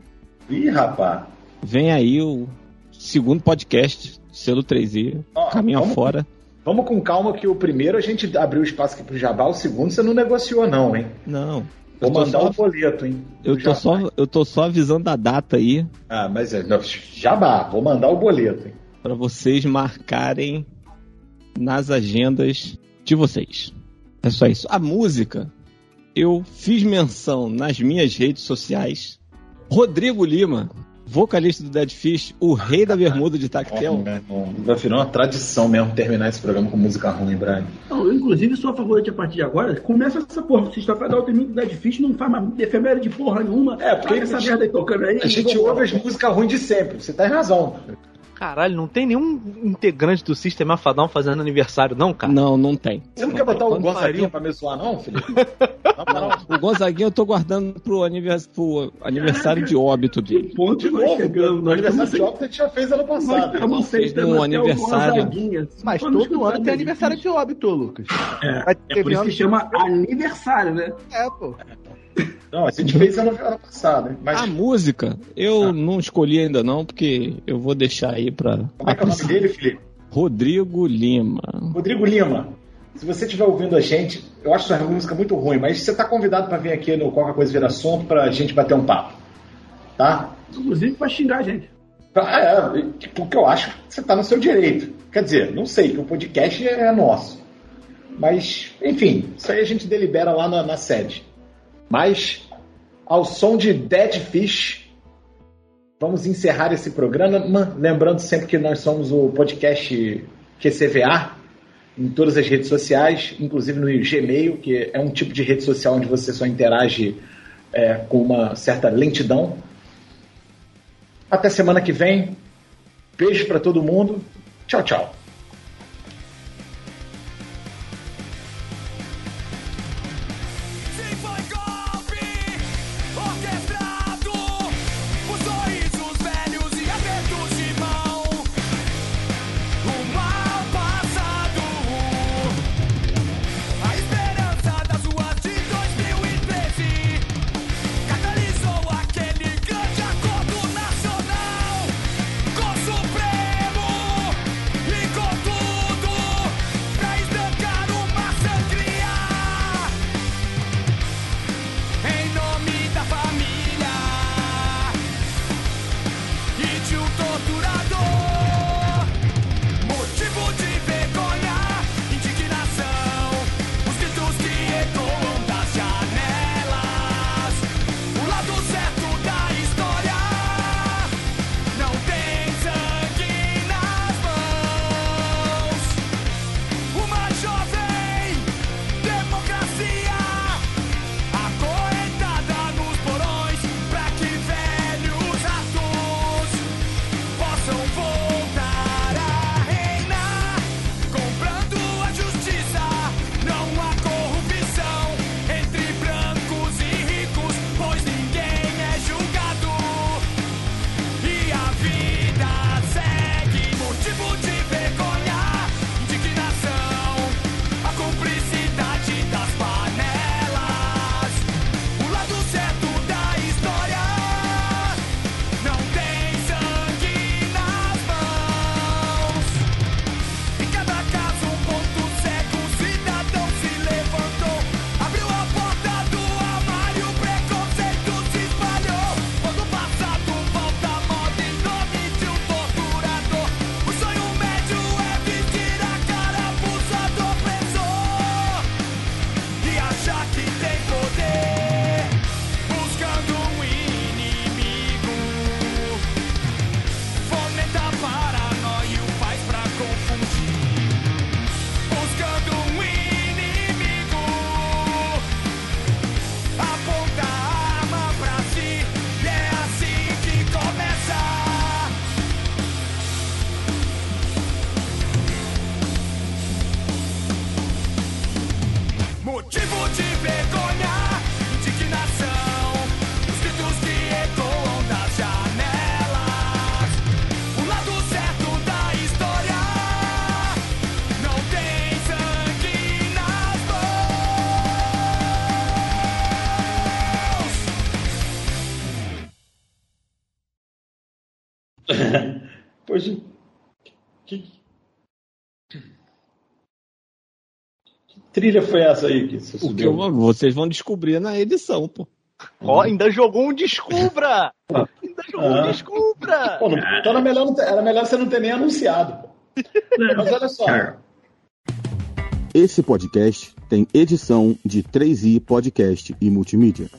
Ih, rapaz. vem aí o segundo podcast, selo 3i, Ó, caminho vamos- afora. Vamos com calma que o primeiro a gente abriu espaço aqui pro Jabá, o segundo você não negociou não, hein? Não. Vou mandar só- o boleto, hein? Eu tô, só, eu tô só avisando a data aí Ah, mas é, não, Jabá, vou mandar o boleto, hein? pra vocês marcarem nas agendas de vocês. É só isso. A música, eu fiz menção nas minhas redes sociais. Rodrigo Lima, vocalista do Dead Fish, o rei da bermuda de tactel. Meu irmão, Vai virar uma tradição mesmo terminar esse programa com música ruim, Brian. Não, eu, inclusive, sou a favor de a partir de agora. Começa essa porra. Vocês estão fazendo o termino da difícil, não faz mais efeméride de porra nenhuma. É, porque essa a gente- merda aí tocando aí. A gente ouve as músicas ruins de sempre, você tá em razão. Caralho, não tem nenhum integrante do System Afadão fazendo aniversário, não, cara? Não, não tem. Você não quer botar o Gonzaguinha pra me zoar, não, Felipe? Moral, O Gonzaguinha eu tô guardando pro, anivers... pro aniversário de óbito dele. Ponto de novo, chegamos. Nós aniversário de óbito a gente já fez ano Nós passado. estamos Fez aceitando no até o aniversário. Mas todo ano tem aniversário de óbito, Lucas. É, é por isso que chama aniversário, né? É, pô. Não, a gente fez ano, ano passado? Mas A música, eu não escolhi ainda não, porque eu vou deixar aí pra... como é que é o nome dele, Felipe? Rodrigo Lima. Rodrigo Lima. Se você estiver ouvindo a gente, eu acho sua música muito ruim, mas você tá convidado pra vir aqui no Qualquer Coisa Vira Assunto pra gente bater um papo. Tá? Inclusive pra xingar a gente. Ah, é, porque eu acho que você tá no seu direito. Quer dizer, não sei, que o podcast é nosso. Mas, enfim, isso aí a gente delibera lá na, na sede. Mas, ao som de Dead Fish, vamos encerrar esse programa. Lembrando sempre que nós somos o podcast QCVA em todas as redes sociais, inclusive no Gmail, que é um tipo de rede social onde você só interage é, com uma certa lentidão. Até semana que vem. Beijo pra todo mundo. Tchau, tchau. Trilha foi essa aí que você O que subiu? eu- vocês vão descobrir na edição, pô. Ó, ainda jogou um Descubra! ainda jogou um Ah. Descubra! Pô, não, então era melhor, ter- era melhor você não ter nem anunciado. pô. Mas olha só, Esse podcast tem edição de 3i Podcast e Multimídia.